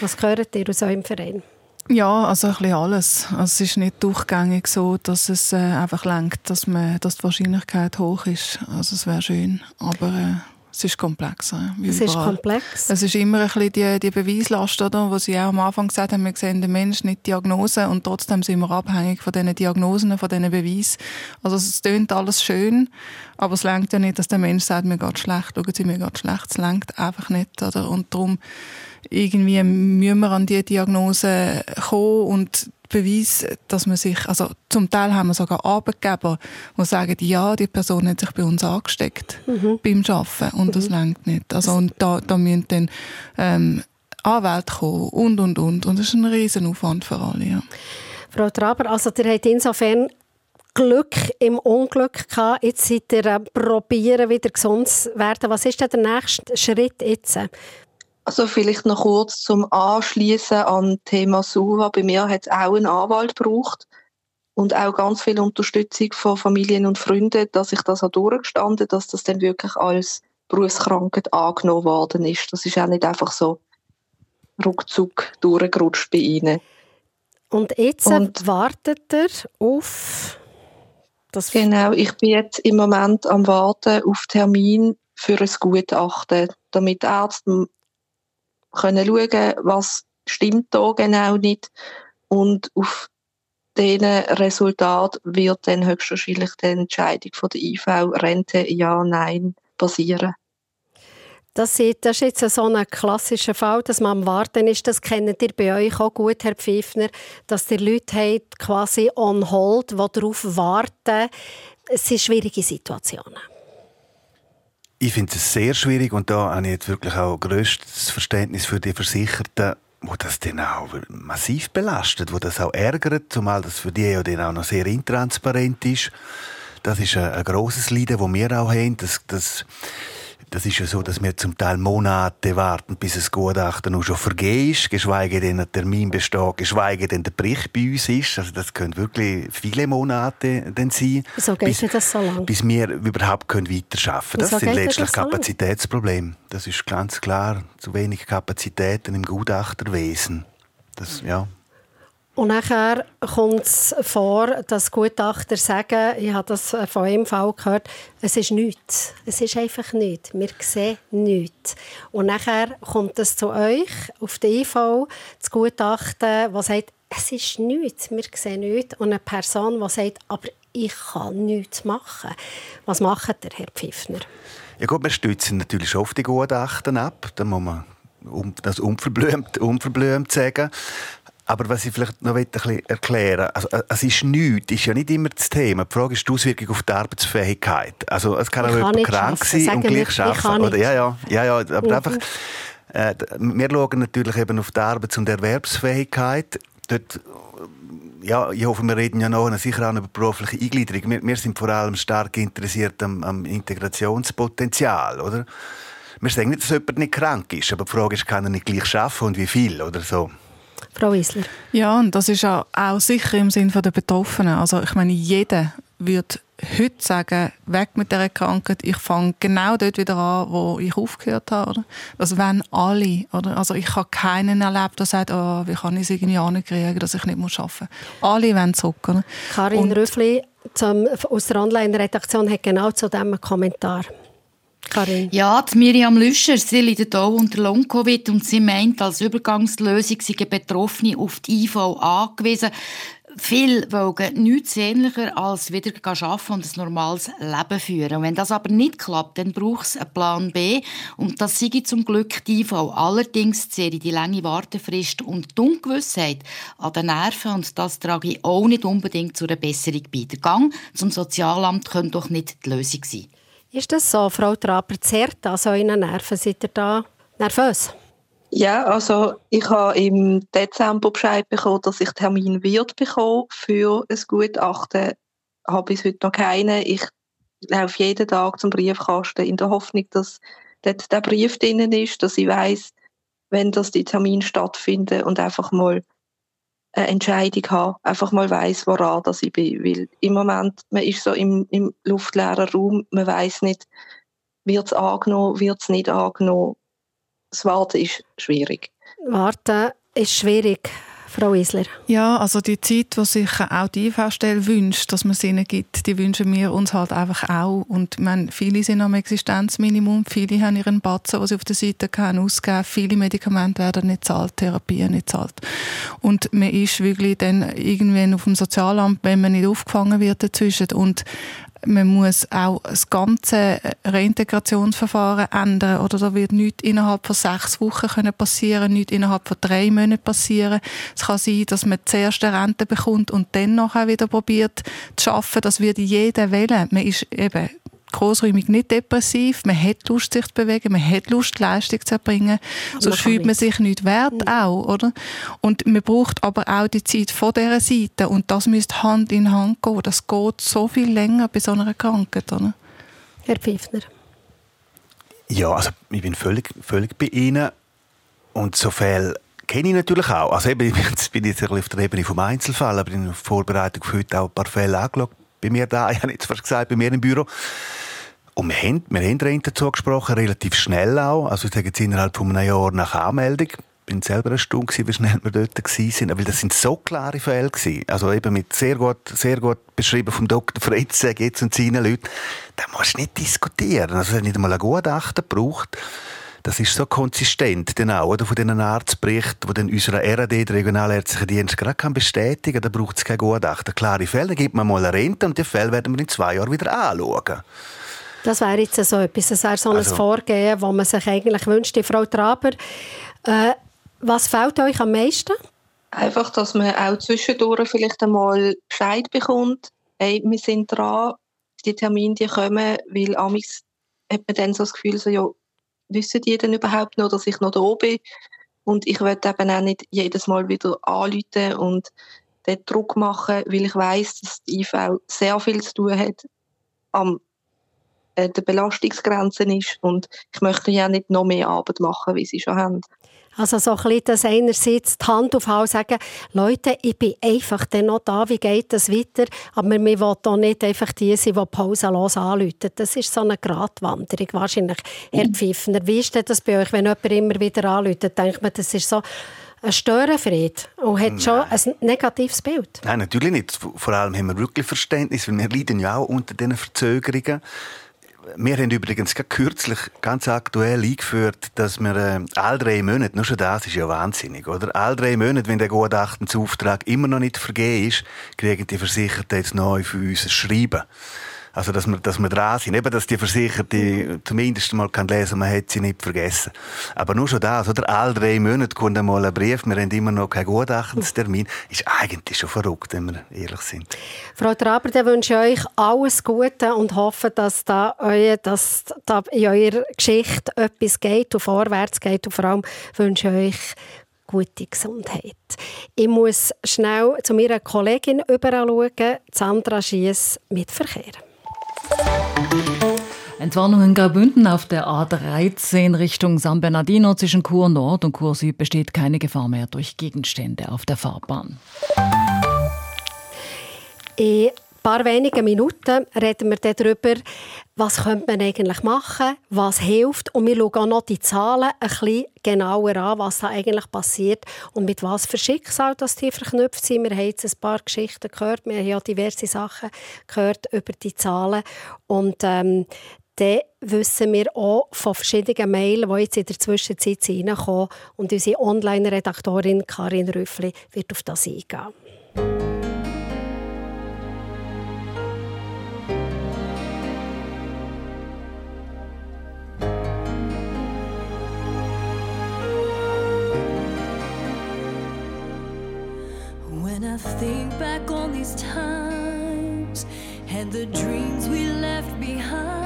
Was gehört ihr aus eurem Verein? Ja, also ein bisschen alles. Also es ist nicht durchgängig so, dass es äh, einfach lenkt, dass, dass die Wahrscheinlichkeit hoch ist. Also es wäre schön, aber äh, es ist komplexer. es ist komplex. Es ist immer ein bisschen die, die Beweislast, oder, wo Sie auch am Anfang gesagt haben, wir sehen den Menschen nicht Diagnose und trotzdem sind wir abhängig von diesen Diagnosen, von diesen Beweisen. Also es klingt alles schön, aber es lenkt ja nicht, dass der Mensch sagt, mir geht schlecht, schauen Sie, mir geht schlecht. Es lenkt einfach nicht. Oder? Und darum irgendwie müssen wir an die Diagnose kommen und Beweis, dass man sich, also zum Teil haben wir sogar Arbeitgeber, die sagen, ja, die Person hat sich bei uns angesteckt mhm. beim Arbeiten und mhm. das längt nicht. Also und da, da müssen dann ähm, Anwälte kommen und und und und das ist ein Riesenaufwand für alle. Ja. Frau Traber, also ihr habt insofern Glück im Unglück gehabt. Jetzt seid ihr äh, probieren, wieder gesund zu werden. Was ist denn der nächste Schritt jetzt? Also vielleicht noch kurz zum Anschließen an Thema SUVA. Bei mir hat es auch einen Anwalt gebraucht und auch ganz viel Unterstützung von Familien und Freunden, dass ich das auch durchgestanden, dass das dann wirklich als Berufskrankheit angenommen worden ist. Das ist auch nicht einfach so ruckzuck durchgerutscht bei ihnen. Und jetzt und, wartet er auf das Genau, ich bin jetzt im Moment am Warten auf Termin für ein Gutachten, damit Ärzte können schauen, was stimmt da genau nicht und auf diesen Resultat wird dann höchstwahrscheinlich die Entscheidung von der IV Rente ja, nein basieren. Das ist, das ist jetzt so ein klassischer Fall, dass man am Warten ist. Das kennt ihr bei euch auch gut, Herr Pfiffner, dass ihr Leute habt, quasi on hold, die darauf warten. Es sind schwierige Situationen. Ich finde es sehr schwierig und da habe ich jetzt wirklich auch größtes Verständnis für die Versicherten, wo das dann auch massiv belastet, wo das auch ärgert, zumal das für die ja dann auch noch sehr intransparent ist. Das ist ein, ein grosses Leiden, das wir auch haben. Das, das das ist ja so, dass wir zum Teil Monate warten, bis das Gutachten noch schon vergeben ist, geschweige denn ein Termin besteht, geschweige denn der Bericht bei uns ist. Also das können wirklich viele Monate dann sein. Wieso geht bis, das so lange? Bis wir überhaupt können weiterarbeiten können. Das sind letztlich das so Kapazitätsprobleme. Das ist ganz klar. Zu wenig Kapazitäten im Gutachterwesen. Das, ja. Und nachher kommt es vor, dass Gutachter sagen, ich habe das von einem Fall gehört, es ist nichts. Es ist einfach nichts. Wir sehen nichts. Und nachher kommt es zu euch auf die IV, das Gutachten, das sagt, es ist nichts, wir sehen nichts. Und eine Person, die sagt, aber ich kann nichts machen. Was macht der Herr Pfiffner? Ja gut, wir stützen natürlich oft die Gutachten ab. Da muss man das unverblümt, unverblümt sagen. Aber was ich vielleicht noch ein bisschen erklären also äh, es ist nichts, ist ja nicht immer das Thema. Die Frage ist die Auswirkung auf die Arbeitsfähigkeit. Also es kann auch jemand krank sein und gleich arbeiten. Oder, ja, ja, ja, ja, aber mhm. einfach, äh, wir schauen natürlich eben auf die Arbeits- und Erwerbsfähigkeit. Dort, ja, ich hoffe, wir reden ja noch sicher auch über berufliche Eingliederung. Wir, wir sind vor allem stark interessiert am, am Integrationspotenzial, oder? Wir sagen nicht, dass jemand nicht krank ist, aber die Frage ist, kann er nicht gleich arbeiten und wie viel oder so. Frau Isler. Ja, und das ist auch, auch sicher im Sinne der Betroffenen. Also ich meine, jeder würde heute sagen, weg mit dieser Krankheit, ich fange genau dort wieder an, wo ich aufgehört habe. Oder? Also wenn alle, oder? Also ich habe keinen erlebt, der sagt, oh, wie kann ich es irgendwie ankriegen, dass ich nicht muss arbeiten muss. Alle wollen zurück. Oder? Karin Und, Rüffli aus der Online-Redaktion hat genau zu dem einen Kommentar. Karin. Ja, die Miriam Lüscher, sie leidet auch unter Long-Covid und sie meint, als Übergangslösung seien Betroffene auf die IV angewiesen. Viele wollen nichts sehnlicher als wieder arbeiten und ein normales Leben führen. Und wenn das aber nicht klappt, dann braucht es einen Plan B. Und das sei zum Glück die IV. Allerdings zählt die lange Wartefrist und die Ungewissheit an den Nerven. Und das trage ich auch nicht unbedingt zu einer Besserung bei. Der Gang zum Sozialamt könnte doch nicht die Lösung sein. Ist das so, Frau Traper? Zerrt an so Nerven? Seid ihr da nervös? Ja, also ich habe im Dezember Bescheid bekommen, dass ich Termin wird bekommen für ein Gutachten. Habe bis heute noch keinen. Ich laufe jeden Tag zum Briefkasten in der Hoffnung, dass dort der Brief drin ist, dass ich weiß, wenn das die Termin stattfinden und einfach mal eine Entscheidung habe, einfach mal weiß, woran dass ich bin. Weil im Moment, man ist so im, im luftleeren Raum, man weiß nicht, wird es angenommen, wird es nicht angenommen das Warten ist schwierig. Warten ist schwierig. Frau Isler. Ja, also die Zeit, die sich auch die IV-Stelle wünscht, dass man es ihnen gibt, die wünschen wir uns halt einfach auch. Und meine, viele sind am Existenzminimum, viele haben ihren Batzen, die sie auf der Seite können, ausgeben. Viele Medikamente werden nicht zahlt, Therapien nicht zahlt. Und man ist wirklich dann irgendwann auf dem Sozialamt, wenn man nicht aufgefangen wird dazwischen. Und man muss auch das ganze Reintegrationsverfahren ändern. Oder da wird nichts innerhalb von sechs Wochen können passieren, nichts innerhalb von drei Monaten passieren. Es kann sein, dass man zuerst eine Rente bekommt und dann nachher wieder probiert zu arbeiten. Das wird jeder wählen. Man ist eben großräumig nicht depressiv, man hat Lust, sich zu bewegen, man hat Lust, Leistung zu erbringen, sonst fühlt man sich nicht wert mhm. auch, oder? Und man braucht aber auch die Zeit von dieser Seite und das müsste Hand in Hand gehen. Das geht so viel länger bei so einer Krankheit, oder? Herr Pfiffner. Ja, also ich bin völlig, völlig bei Ihnen und so viel kenne ich natürlich auch. Also eben, jetzt bin ich jetzt auf der Ebene vom Einzelfall, aber in der Vorbereitung für heute auch ein paar Fälle angeschaut bei mir da, ich habe jetzt fast gesagt, bei mir im Büro. Und wir haben, wir haben Rente dazu gesprochen, relativ schnell auch. Also ich sage jetzt innerhalb von einem Jahr nach Anmeldung. Ich bin selber eine Stunde wie schnell wir dort waren. Aber das sind so klare Fälle gewesen. Also eben mit sehr gut, sehr gut beschrieben vom Dr. Fritz, jetzt und seinen Leuten. Da musst du nicht diskutieren. Also es hat nicht einmal ein Gutachten gebraucht. Das ist so konsistent, dann auch, oder? Von diesen Arztberichten, die dann unserer RAD, der Regionalärztliche Dienst, gerade kann bestätigen Da braucht es kein Gutachten. Klare Fälle, da gibt man mal eine Rente und die Fälle werden wir in zwei Jahren wieder anschauen. Das wäre jetzt so etwas, das wäre so ein also, Vorgehen, das man sich eigentlich wünscht. Frau Traber, äh, was fehlt euch am meisten? Einfach, dass man auch zwischendurch vielleicht einmal Bescheid bekommt, hey, wir sind dran, die Termine die kommen, weil amigs hat man dann so das Gefühl, so, ja, wissen die denn überhaupt noch, dass ich noch da bin? Und ich will eben auch nicht jedes Mal wieder anrufen und den Druck machen, weil ich weiß, dass die IV sehr viel zu tun hat am äh, der Belastungsgrenzen ist und ich möchte ja nicht noch mehr Arbeit machen, wie sie schon haben. Also so ein bisschen das einerseits die Hand aufhalten sagen, Leute, ich bin einfach dann noch da, wie geht das weiter? Aber wir wollen auch nicht einfach die sein, die pausenlos anrufen. Das ist so eine Gratwanderung wahrscheinlich. Herr Pfiffner, wie ist denn das bei euch, wenn jemand immer wieder anruft? Denkt man, das ist so ein Störenfried und hat Nein. schon ein negatives Bild? Nein, natürlich nicht. Vor allem haben wir wirklich Verständnis, weil wir leiden ja auch unter diesen Verzögerungen. Wir haben übrigens kürzlich ganz aktuell eingeführt, dass wir äh, alle drei Monate, nur schon das ist ja wahnsinnig, oder? Alle drei Monate, wenn der Gutachtensauftrag immer noch nicht vergeben ist, kriegen die Versicherten jetzt neu für uns ein Schreiben. Also, dass wir, dass wir dran sind. Eben, dass die Versicherte zumindest mal kann lesen, man hat sie nicht vergessen. Aber nur schon das, oder? Alle drei Monate kommt einmal ein Brief, wir haben immer noch keinen Gutachtenstermin. Ist eigentlich schon verrückt, wenn wir ehrlich sind. Frau Traber, dann wünsche ich euch alles Gute und hoffe, dass da, euer, dass da in eurer Geschichte etwas geht und vorwärts geht. Und vor allem wünsche ich euch gute Gesundheit. Ich muss schnell zu meiner Kollegin überschauen, Sandra Schiess mit Verkehr. Entwarnung in Graubünden auf der A13 Richtung San Bernardino zwischen Chur Nord und Chur Süd besteht keine Gefahr mehr durch Gegenstände auf der Fahrbahn. In paar wenigen Minuten reden wir darüber, was könnte man eigentlich machen, was hilft und wir schauen auch noch die Zahlen ein bisschen genauer an, was da eigentlich passiert und mit was für Schicksal dass die verknüpft sind. Wir haben jetzt ein paar Geschichten gehört, wir haben ja diverse Sachen gehört über die Zahlen und ähm, dann wissen wir auch von verschiedenen Mails, die jetzt in der Zwischenzeit reinkommen. Und unsere Online-Redaktorin Karin Rüffli wird auf das eingehen. When I think back on these times and the dreams we left behind,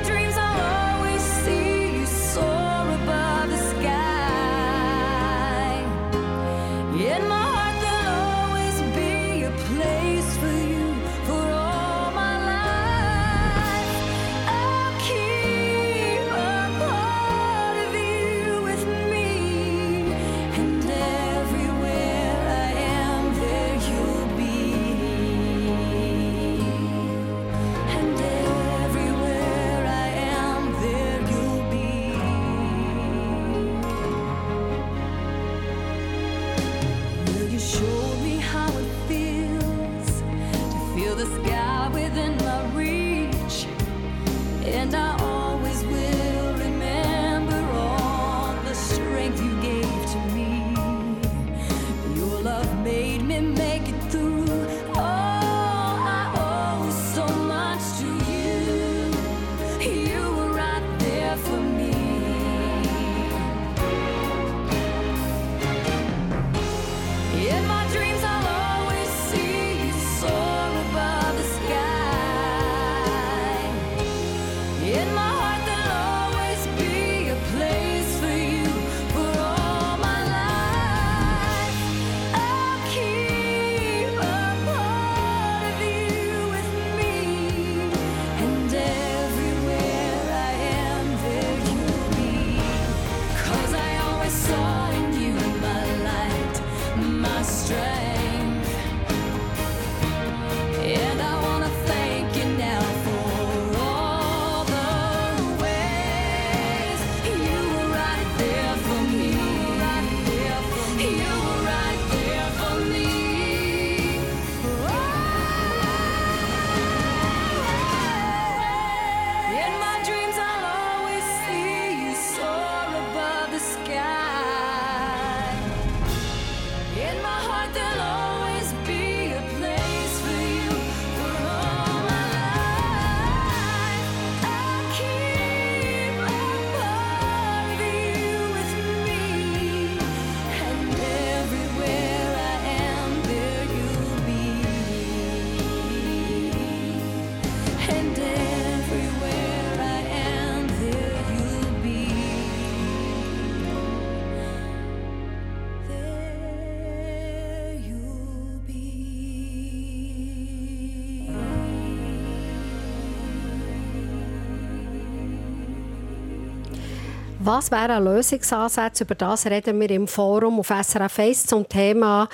Was wären Lösungsansätze? Über das reden wir im Forum auf SRF 1 zum Thema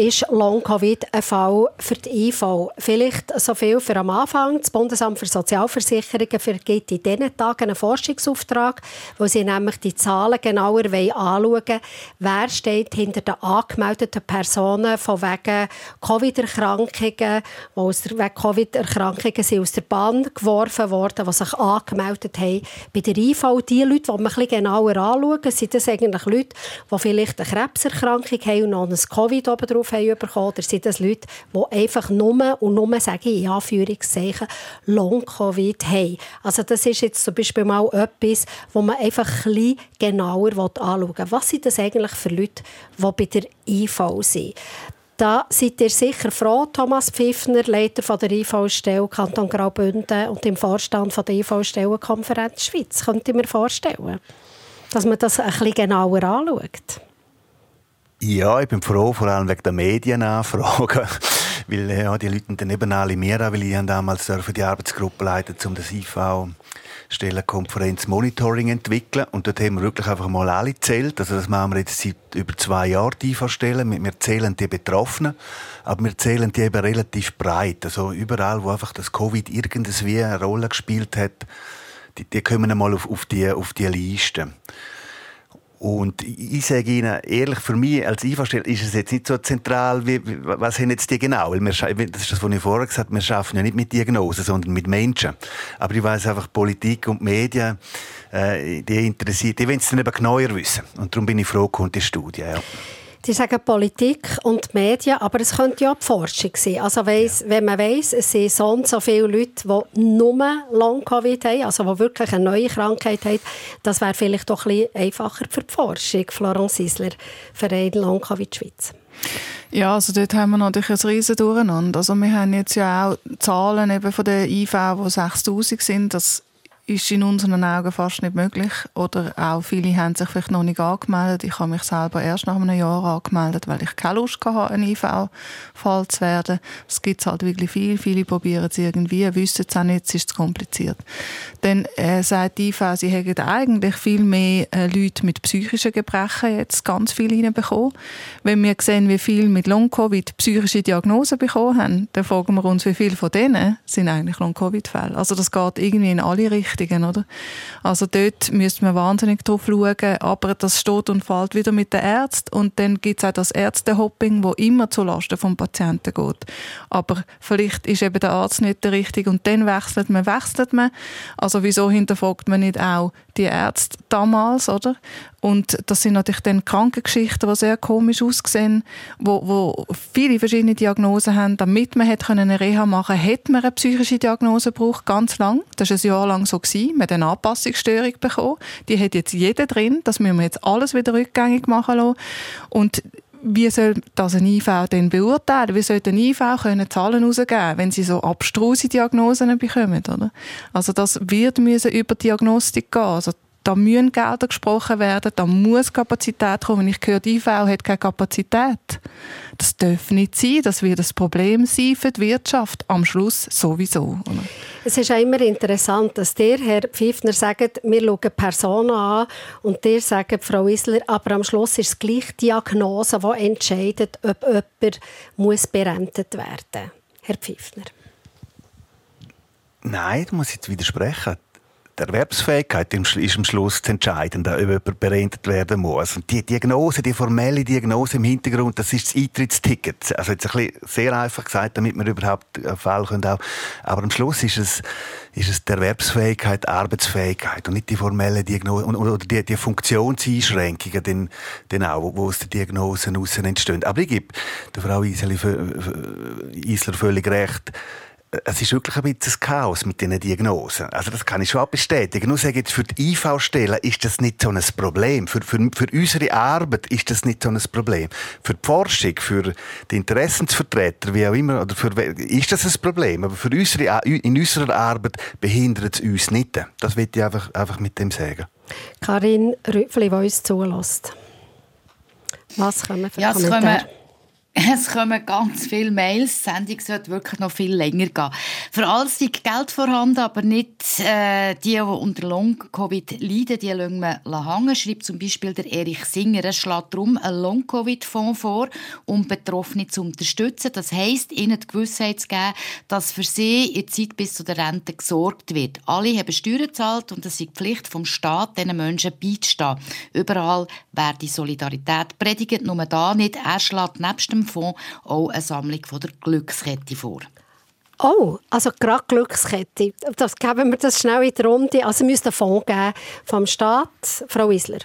«Ist Long-Covid ein Fall für die IV?» Vielleicht so viel für am Anfang. Das Bundesamt für Sozialversicherungen vergibt in diesen Tagen einen Forschungsauftrag, wo sie nämlich die Zahlen genauer anschauen wollen. Wer steht hinter den angemeldeten Personen von wegen Covid-Erkrankungen, die aus der, wegen Covid-Erkrankungen sind aus der Bahn geworfen worden, die sich angemeldet haben bei der IV. Die Leute, die man ein genauer anschauen, sind das eigentlich Leute, die vielleicht eine Krebserkrankung haben und noch ein Covid oben drauf haben bekommen, oder sind das Leute, die einfach nur und nur, sage ich in Anführungszeichen, Long-Covid haben. Also das ist jetzt zum Beispiel mal etwas, wo man einfach ein bisschen genauer anschauen will. Was sind das eigentlich für Leute, die bei der IV sind? Da seid ihr sicher froh, Thomas Pfiffner, Leiter der IV-Stelle Kanton Graubünden und im Vorstand der IV-Stellenkonferenz Schweiz. Könnt ihr mir vorstellen? dass man das ein bisschen genauer anschaut? Ja, ich bin froh, vor allem wegen der Medienanfragen. Weil ja, die Leute dann eben alle mir an, weil ich damals dürfen die Arbeitsgruppe leiten, um das IV Stellenkonferenz Monitoring entwickeln. Und dort haben wir wirklich einfach mal alle gezählt. Also das machen wir jetzt seit über zwei Jahren, die IV-Stellen. Wir zählen die Betroffenen, aber wir zählen die eben relativ breit. Also überall, wo einfach das Covid irgendwie eine Rolle gespielt hat, die, die kommen mal auf, auf, die, auf die Liste. Und ich sage Ihnen ehrlich, für mich als IV-Stelle ist es jetzt nicht so zentral, wie, was haben jetzt die genau? Weil wir, das ist das, was ich vorher gesagt habe, wir arbeiten ja nicht mit Diagnosen, sondern mit Menschen. Aber ich weiß einfach, Politik und Medien, äh, die interessiert, die wollen es dann eben genauer wissen. Und darum bin ich froh, kommt die Studie. Ja. Sie sagen Politik und Medien, aber es könnte ja auch die Forschung sein. Also weiss, wenn man weiss, es sind so und so viele Leute, die nur Long-Covid haben, also die wirklich eine neue Krankheit haben, das wäre vielleicht doch ein bisschen einfacher für die Forschung. Florence Isler, Verein Long-Covid Schweiz. Ja, also dort haben wir natürlich ein riesen Durcheinander. Also wir haben jetzt ja auch Zahlen eben von der IV, die 6000 sind. Das ist in unseren Augen fast nicht möglich. Oder auch viele haben sich vielleicht noch nicht angemeldet. Ich habe mich selber erst nach einem Jahr angemeldet, weil ich keine Lust hatte, ein IV-Fall zu werden. Es gibt halt wirklich viel. Viele probieren es irgendwie, wissen es auch nicht, es ist zu kompliziert. Dann äh, sagt die IV, sie hätten eigentlich viel mehr äh, Leute mit psychischen Gebrechen jetzt ganz viel reinbekommen. Wenn wir sehen, wie viele mit Long-Covid psychische Diagnosen bekommen haben, dann fragen wir uns, wie viele von denen sind eigentlich Long-Covid-Fälle. Also das geht irgendwie in alle Richtungen, oder? Also dort müsste man wahnsinnig drauf schauen, aber das steht und fällt wieder mit den Ärzten und dann gibt es auch das Ärztehopping, wo immer zulasten vom Patienten geht. Aber vielleicht ist eben der Arzt nicht der Richtige und dann wechselt man, wechselt man. Also wieso hinterfragt man nicht auch die Ärzte damals, oder? Und das sind natürlich dann Krankengeschichten, die sehr komisch aussehen, wo, wo viele verschiedene Diagnosen haben. Damit man hätte eine Reha machen konnte, hätte man eine psychische Diagnose gebraucht, ganz lang. Das war ein Jahr lang so. Gewesen. Man hat eine Anpassungsstörung bekommen. Die hat jetzt jeder drin. Das müssen wir jetzt alles wieder rückgängig machen lassen. Und wie soll das ein IV denn beurteilen? Wie soll ein IV können Zahlen herausgeben, wenn sie so abstruse Diagnosen bekommen? Oder? Also das wird müssen über Diagnostik gehen. Also da müssen Gelder gesprochen werden, da muss Kapazität kommen. Wenn ich höre, die IV hat keine Kapazität. Das darf nicht sein, das wird das Problem sein für die Wirtschaft. Am Schluss sowieso. Oder? Es ist auch immer interessant, dass ihr, Herr Pfiffner, sagt, wir schauen Personen an und ihr sagt, Frau Isler, aber am Schluss ist es gleich die Diagnose, die entscheidet, ob jemand muss berentet werden Herr Pfiffner. Nein, da muss ich widersprechen. Die Erwerbsfähigkeit ist am Schluss das Entscheidende, ob jemand berentet werden muss. Und die Diagnose, die formelle Diagnose im Hintergrund, das ist das Eintrittsticket. Also jetzt ein bisschen sehr einfach gesagt, damit wir überhaupt einen Fall können auch. Aber am Schluss ist es, ist es die Erwerbsfähigkeit, die Arbeitsfähigkeit und nicht die formelle Diagnose oder die, die Funktionseinschränkungen, den, den auch, wo- aus den Diagnosen heraus entstehen. Aber ich gebe der Frau Isler völlig recht es ist wirklich ein bisschen ein Chaos mit diesen Diagnosen. Also das kann ich schon auch bestätigen. Nur sage ich jetzt, für die IV-Stellen ist das nicht so ein Problem. Für, für, für unsere Arbeit ist das nicht so ein Problem. Für die Forschung, für die Interessensvertreter, wie auch immer, oder für, ist das ein Problem. Aber für unsere, in unserer Arbeit behindert es uns nicht. Das will ich einfach, einfach mit dem sagen. Karin Rüffli, die uns zulässt. Was kommen für Ja, Kommentare? es kommen ganz viele Mails. Die Sendung sollte wirklich noch viel länger gehen. Für alles liegt Geld vorhanden, aber nicht äh, die, die unter Long-Covid leiden, die lassen wir hängen. Schreibt zum Beispiel der Erich Singer. Er schlägt darum einen Long-Covid-Fonds vor, um Betroffene zu unterstützen. Das heisst, ihnen die Gewissheit zu geben, dass für sie in der Zeit bis zu der Rente gesorgt wird. Alle haben Steuern gezahlt und es ist die Pflicht vom Staat, diesen Menschen beizustehen. Überall werde Solidarität predigt, nur da nicht. Er schlägt nebst dem Fonds auch eine Sammlung von der Glückskette vor. Oh, also gerade Glückskette. Das geben wir das schnell in die Runde. Also müsste einen Fonds geben vom Staat. Frau Isler.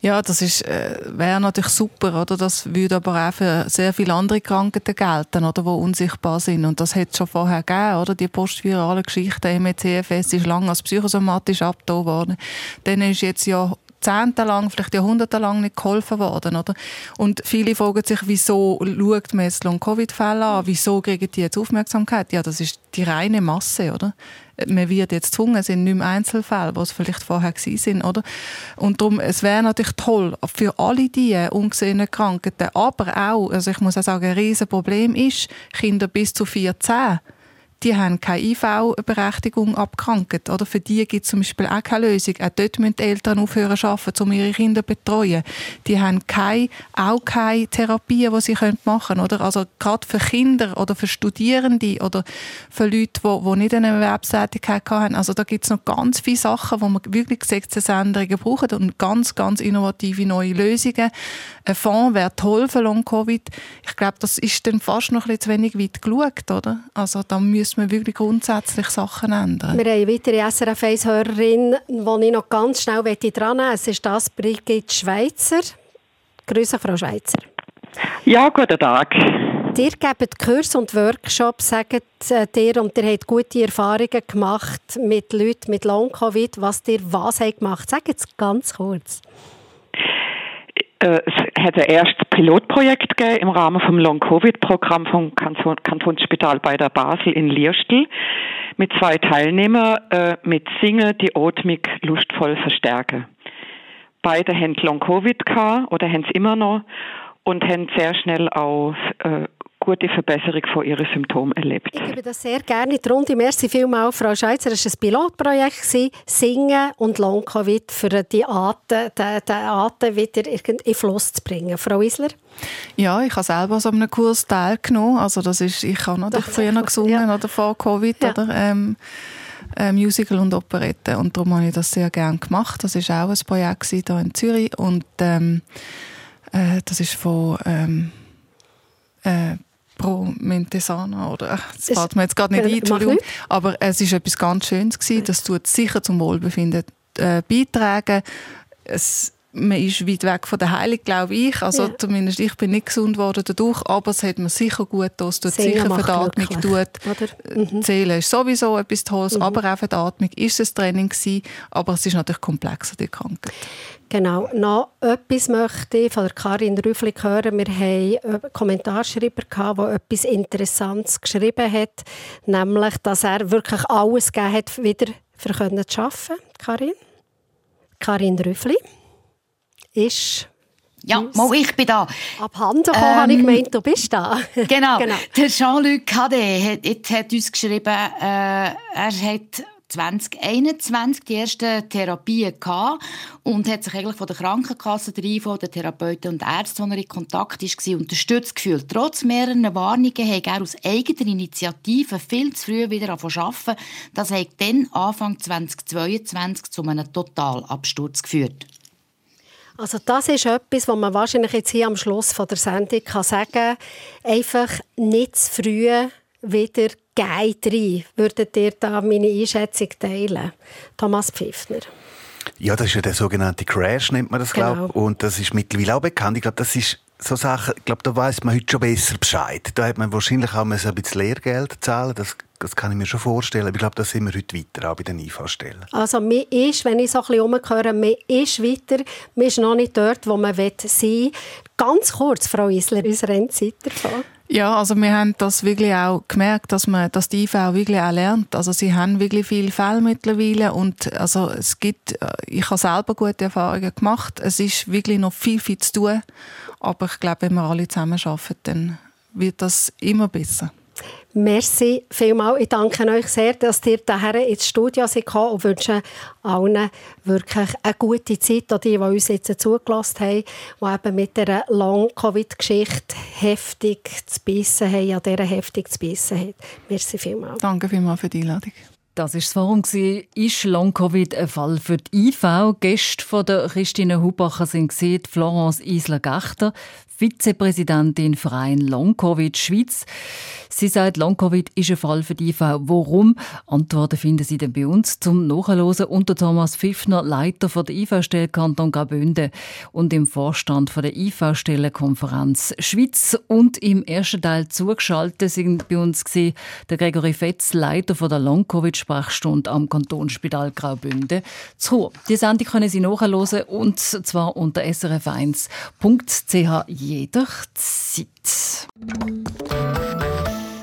Ja, das ist, äh, wäre natürlich super, oder? Das würde aber auch für sehr viele andere Krankheiten gelten, oder? Die unsichtbar sind. Und das hat es schon vorher gegeben, oder? Die postvirale Geschichte, MECFS, ist lange als psychosomatisch abgetan worden. Dann ist jetzt ja jahrzehntelang, vielleicht jahrhundertelang nicht geholfen worden. Oder? Und viele fragen sich, wieso schaut man jetzt Long-Covid-Fälle an? Wieso kriegen die jetzt Aufmerksamkeit? Ja, das ist die reine Masse, oder? Man wird jetzt gezwungen, es sind nicht mehr Einzelfälle, was vielleicht vorher gewesen sind, oder? Und darum, es wäre natürlich toll für alle die ungesehenen Krankheiten, aber auch, also ich muss auch sagen, ein Riesenproblem ist, Kinder bis zu 14 die haben keine IV-Berechtigung abkrankt. Oder für die gibt es zum Beispiel auch keine Lösung. Auch dort müssen die Eltern aufhören zu arbeiten, um ihre Kinder zu betreuen. Die haben keine, auch keine Therapien, die sie machen können. Oder? Also gerade für Kinder oder für Studierende oder für Leute, die, die nicht eine Erwerbstätigkeit haben. Also da gibt es noch ganz viele Sachen, wo man wirklich Gesetzesänderungen braucht und ganz, ganz innovative neue Lösungen. Ein Fonds wäre toll für Long-Covid. Ich glaube, das ist dann fast noch ein bisschen zu wenig weit geschaut. Oder? Also da müssen wir wirklich grundsätzlich Sachen ändern. Wir haben eine weitere SRF 1-Hörerin, die ich noch ganz schnell dran nehmen Es ist das Brigitte Schweizer. Grüße, Frau Schweizer. Ja, guten Tag. Ihr gebt Kurse und Workshops, sagt äh, dir, und ihr habt gute Erfahrungen gemacht mit Leuten mit Long-Covid. Was ihr was habt gemacht? Sagt es ganz kurz. Äh, Es hat ein erstes Pilotprojekt gegeben im Rahmen vom Long-Covid-Programm vom Kanton, Kantonsspital bei der Basel in Lirstel mit zwei Teilnehmern äh, mit Singen die Atmung lustvoll verstärken. Beide haben Long-Covid gehabt oder haben es immer noch und haben sehr schnell auch äh, gute Verbesserung von ihren Symptomen erlebt. Ich gebe das sehr gerne in die Runde. Merci vielmals, Frau Schweizer. Es war ein Pilotprojekt, Singen und Long-Covid für die Atem, den, den Atem wieder in den Fluss zu bringen. Frau Isler? Ja, ich habe selber so einem Kurs teilgenommen. Also das ist, ich habe natürlich früher noch gesungen oder vor Covid Ja. oder ähm, äh, Musical und Operette und darum habe ich das sehr gerne gemacht. Das ist auch ein Projekt hier in Zürich und ähm, äh, das ist von ähm, äh, Pro Mentesana oder das fällt mir jetzt gerade nicht Äh, ein, Entschuldigung. Aber es ist etwas ganz Schönes gewesen. Das tut sicher zum Wohlbefinden äh, beitragen. Es, man ist weit weg von der Heilung, glaube ich. Also Ja. zumindest ich bin nicht gesund worden dadurch, aber es hat mir sicher gut getan. Es tut Singen sicher für macht die Atmung glücklich, tut. oder? Die Seele ist sowieso etwas Tolles, aber auch für die Atmung ist es Training gewesen. Aber es ist natürlich komplexer, die Krankheit. Genau. Noch etwas möchte ich von der Karin Rüfflik hören. Wir haben einen Kommentarschreiber, der etwas Interessantes geschrieben hat, nämlich, dass er wirklich alles gegeben hat, wieder für arbeiten. Karin? Karin Rüffli ist Ja, mal, ich bin da. abhanden gekommen, habe ich gemeint, du bist da. Genau. Genau. Der Jean-Luc Cadet hat, jetzt hat uns geschrieben, äh, er hat 2021 die ersten Therapien gehabt und hat sich eigentlich von der Krankenkasse, der IV, den Therapeuten und Ärzten, die er in Kontakt war, unterstützt gefühlt. Trotz mehrerer Warnungen hat er aus eigener Initiative viel zu früh wieder arbeiten. Das hat dann Anfang 2022 zu einem Totalabsturz geführt. Also das ist etwas, was man wahrscheinlich jetzt hier am Schluss von der Sendung kann sagen kann. Einfach nicht zu früh wieder geht rein. Würdet ihr da meine Einschätzung teilen? Thomas Pfiffner. Ja, das ist ja der sogenannte Crash, nennt man das, Genau. glaube Und das ist mittlerweile auch bekannt. Ich glaube, das ist so Sachen, ich glaube, da weiß man heute schon besser Bescheid. Da hat man wahrscheinlich auch ein bisschen Lehrgeld zahlen das, das kann ich mir schon vorstellen. Aber ich glaube, da sind wir heute weiter, auch bei den IV-Stellen. Also man ist, wenn ich so ein bisschen umhöre, man ist weiter, man ist noch nicht dort, wo man sein will. Ganz kurz, Frau Isler, unsere Endzeit davon. Ja, also wir haben das wirklich auch gemerkt, dass man, dass die IV auch wirklich auch lernt. Also sie haben wirklich viele Fälle mittlerweile und also es gibt, äh, ich habe selber gute Erfahrungen gemacht. Es ist wirklich noch viel, viel zu tun. Aber ich glaube, wenn wir alle zusammen arbeiten, dann wird das immer besser. Merci vielmals. Ich danke euch sehr, dass ihr hierher ins Studio seid gekommen und wünsche allen wirklich eine gute Zeit, auch die, die uns jetzt zugelassen haben, die eben mit dieser Long-Covid-Geschichte heftig zu beißen haben, an dieser heftig zu beißen haben. Merci vielmals. Danke vielmals für die Einladung. Das war das Forum. Ist Long-Covid ein Fall für die IV? Gäste von der Christine Hubacher sind gesehen, Florence Isler-Gachter, Vizepräsidentin Verein Long-Covid Schweiz. Sie sagt, Long-Covid ist ein Fall für die IV. Warum? Antworten finden Sie dann bei uns zum Nachhören unter Thomas Pfiffner, Leiter der IV-Stelle Kanton Graubünden und im Vorstand der IV-Stellenkonferenz Schweiz. Und im ersten Teil zugeschaltet sind bei uns gewesen, der Gregory Fetz, Leiter der Long-Covid-Sprechstunde am Kantonsspital Graubünden zu. Die Sendung können Sie nachhören und zwar unter srf1.ch jederzeit.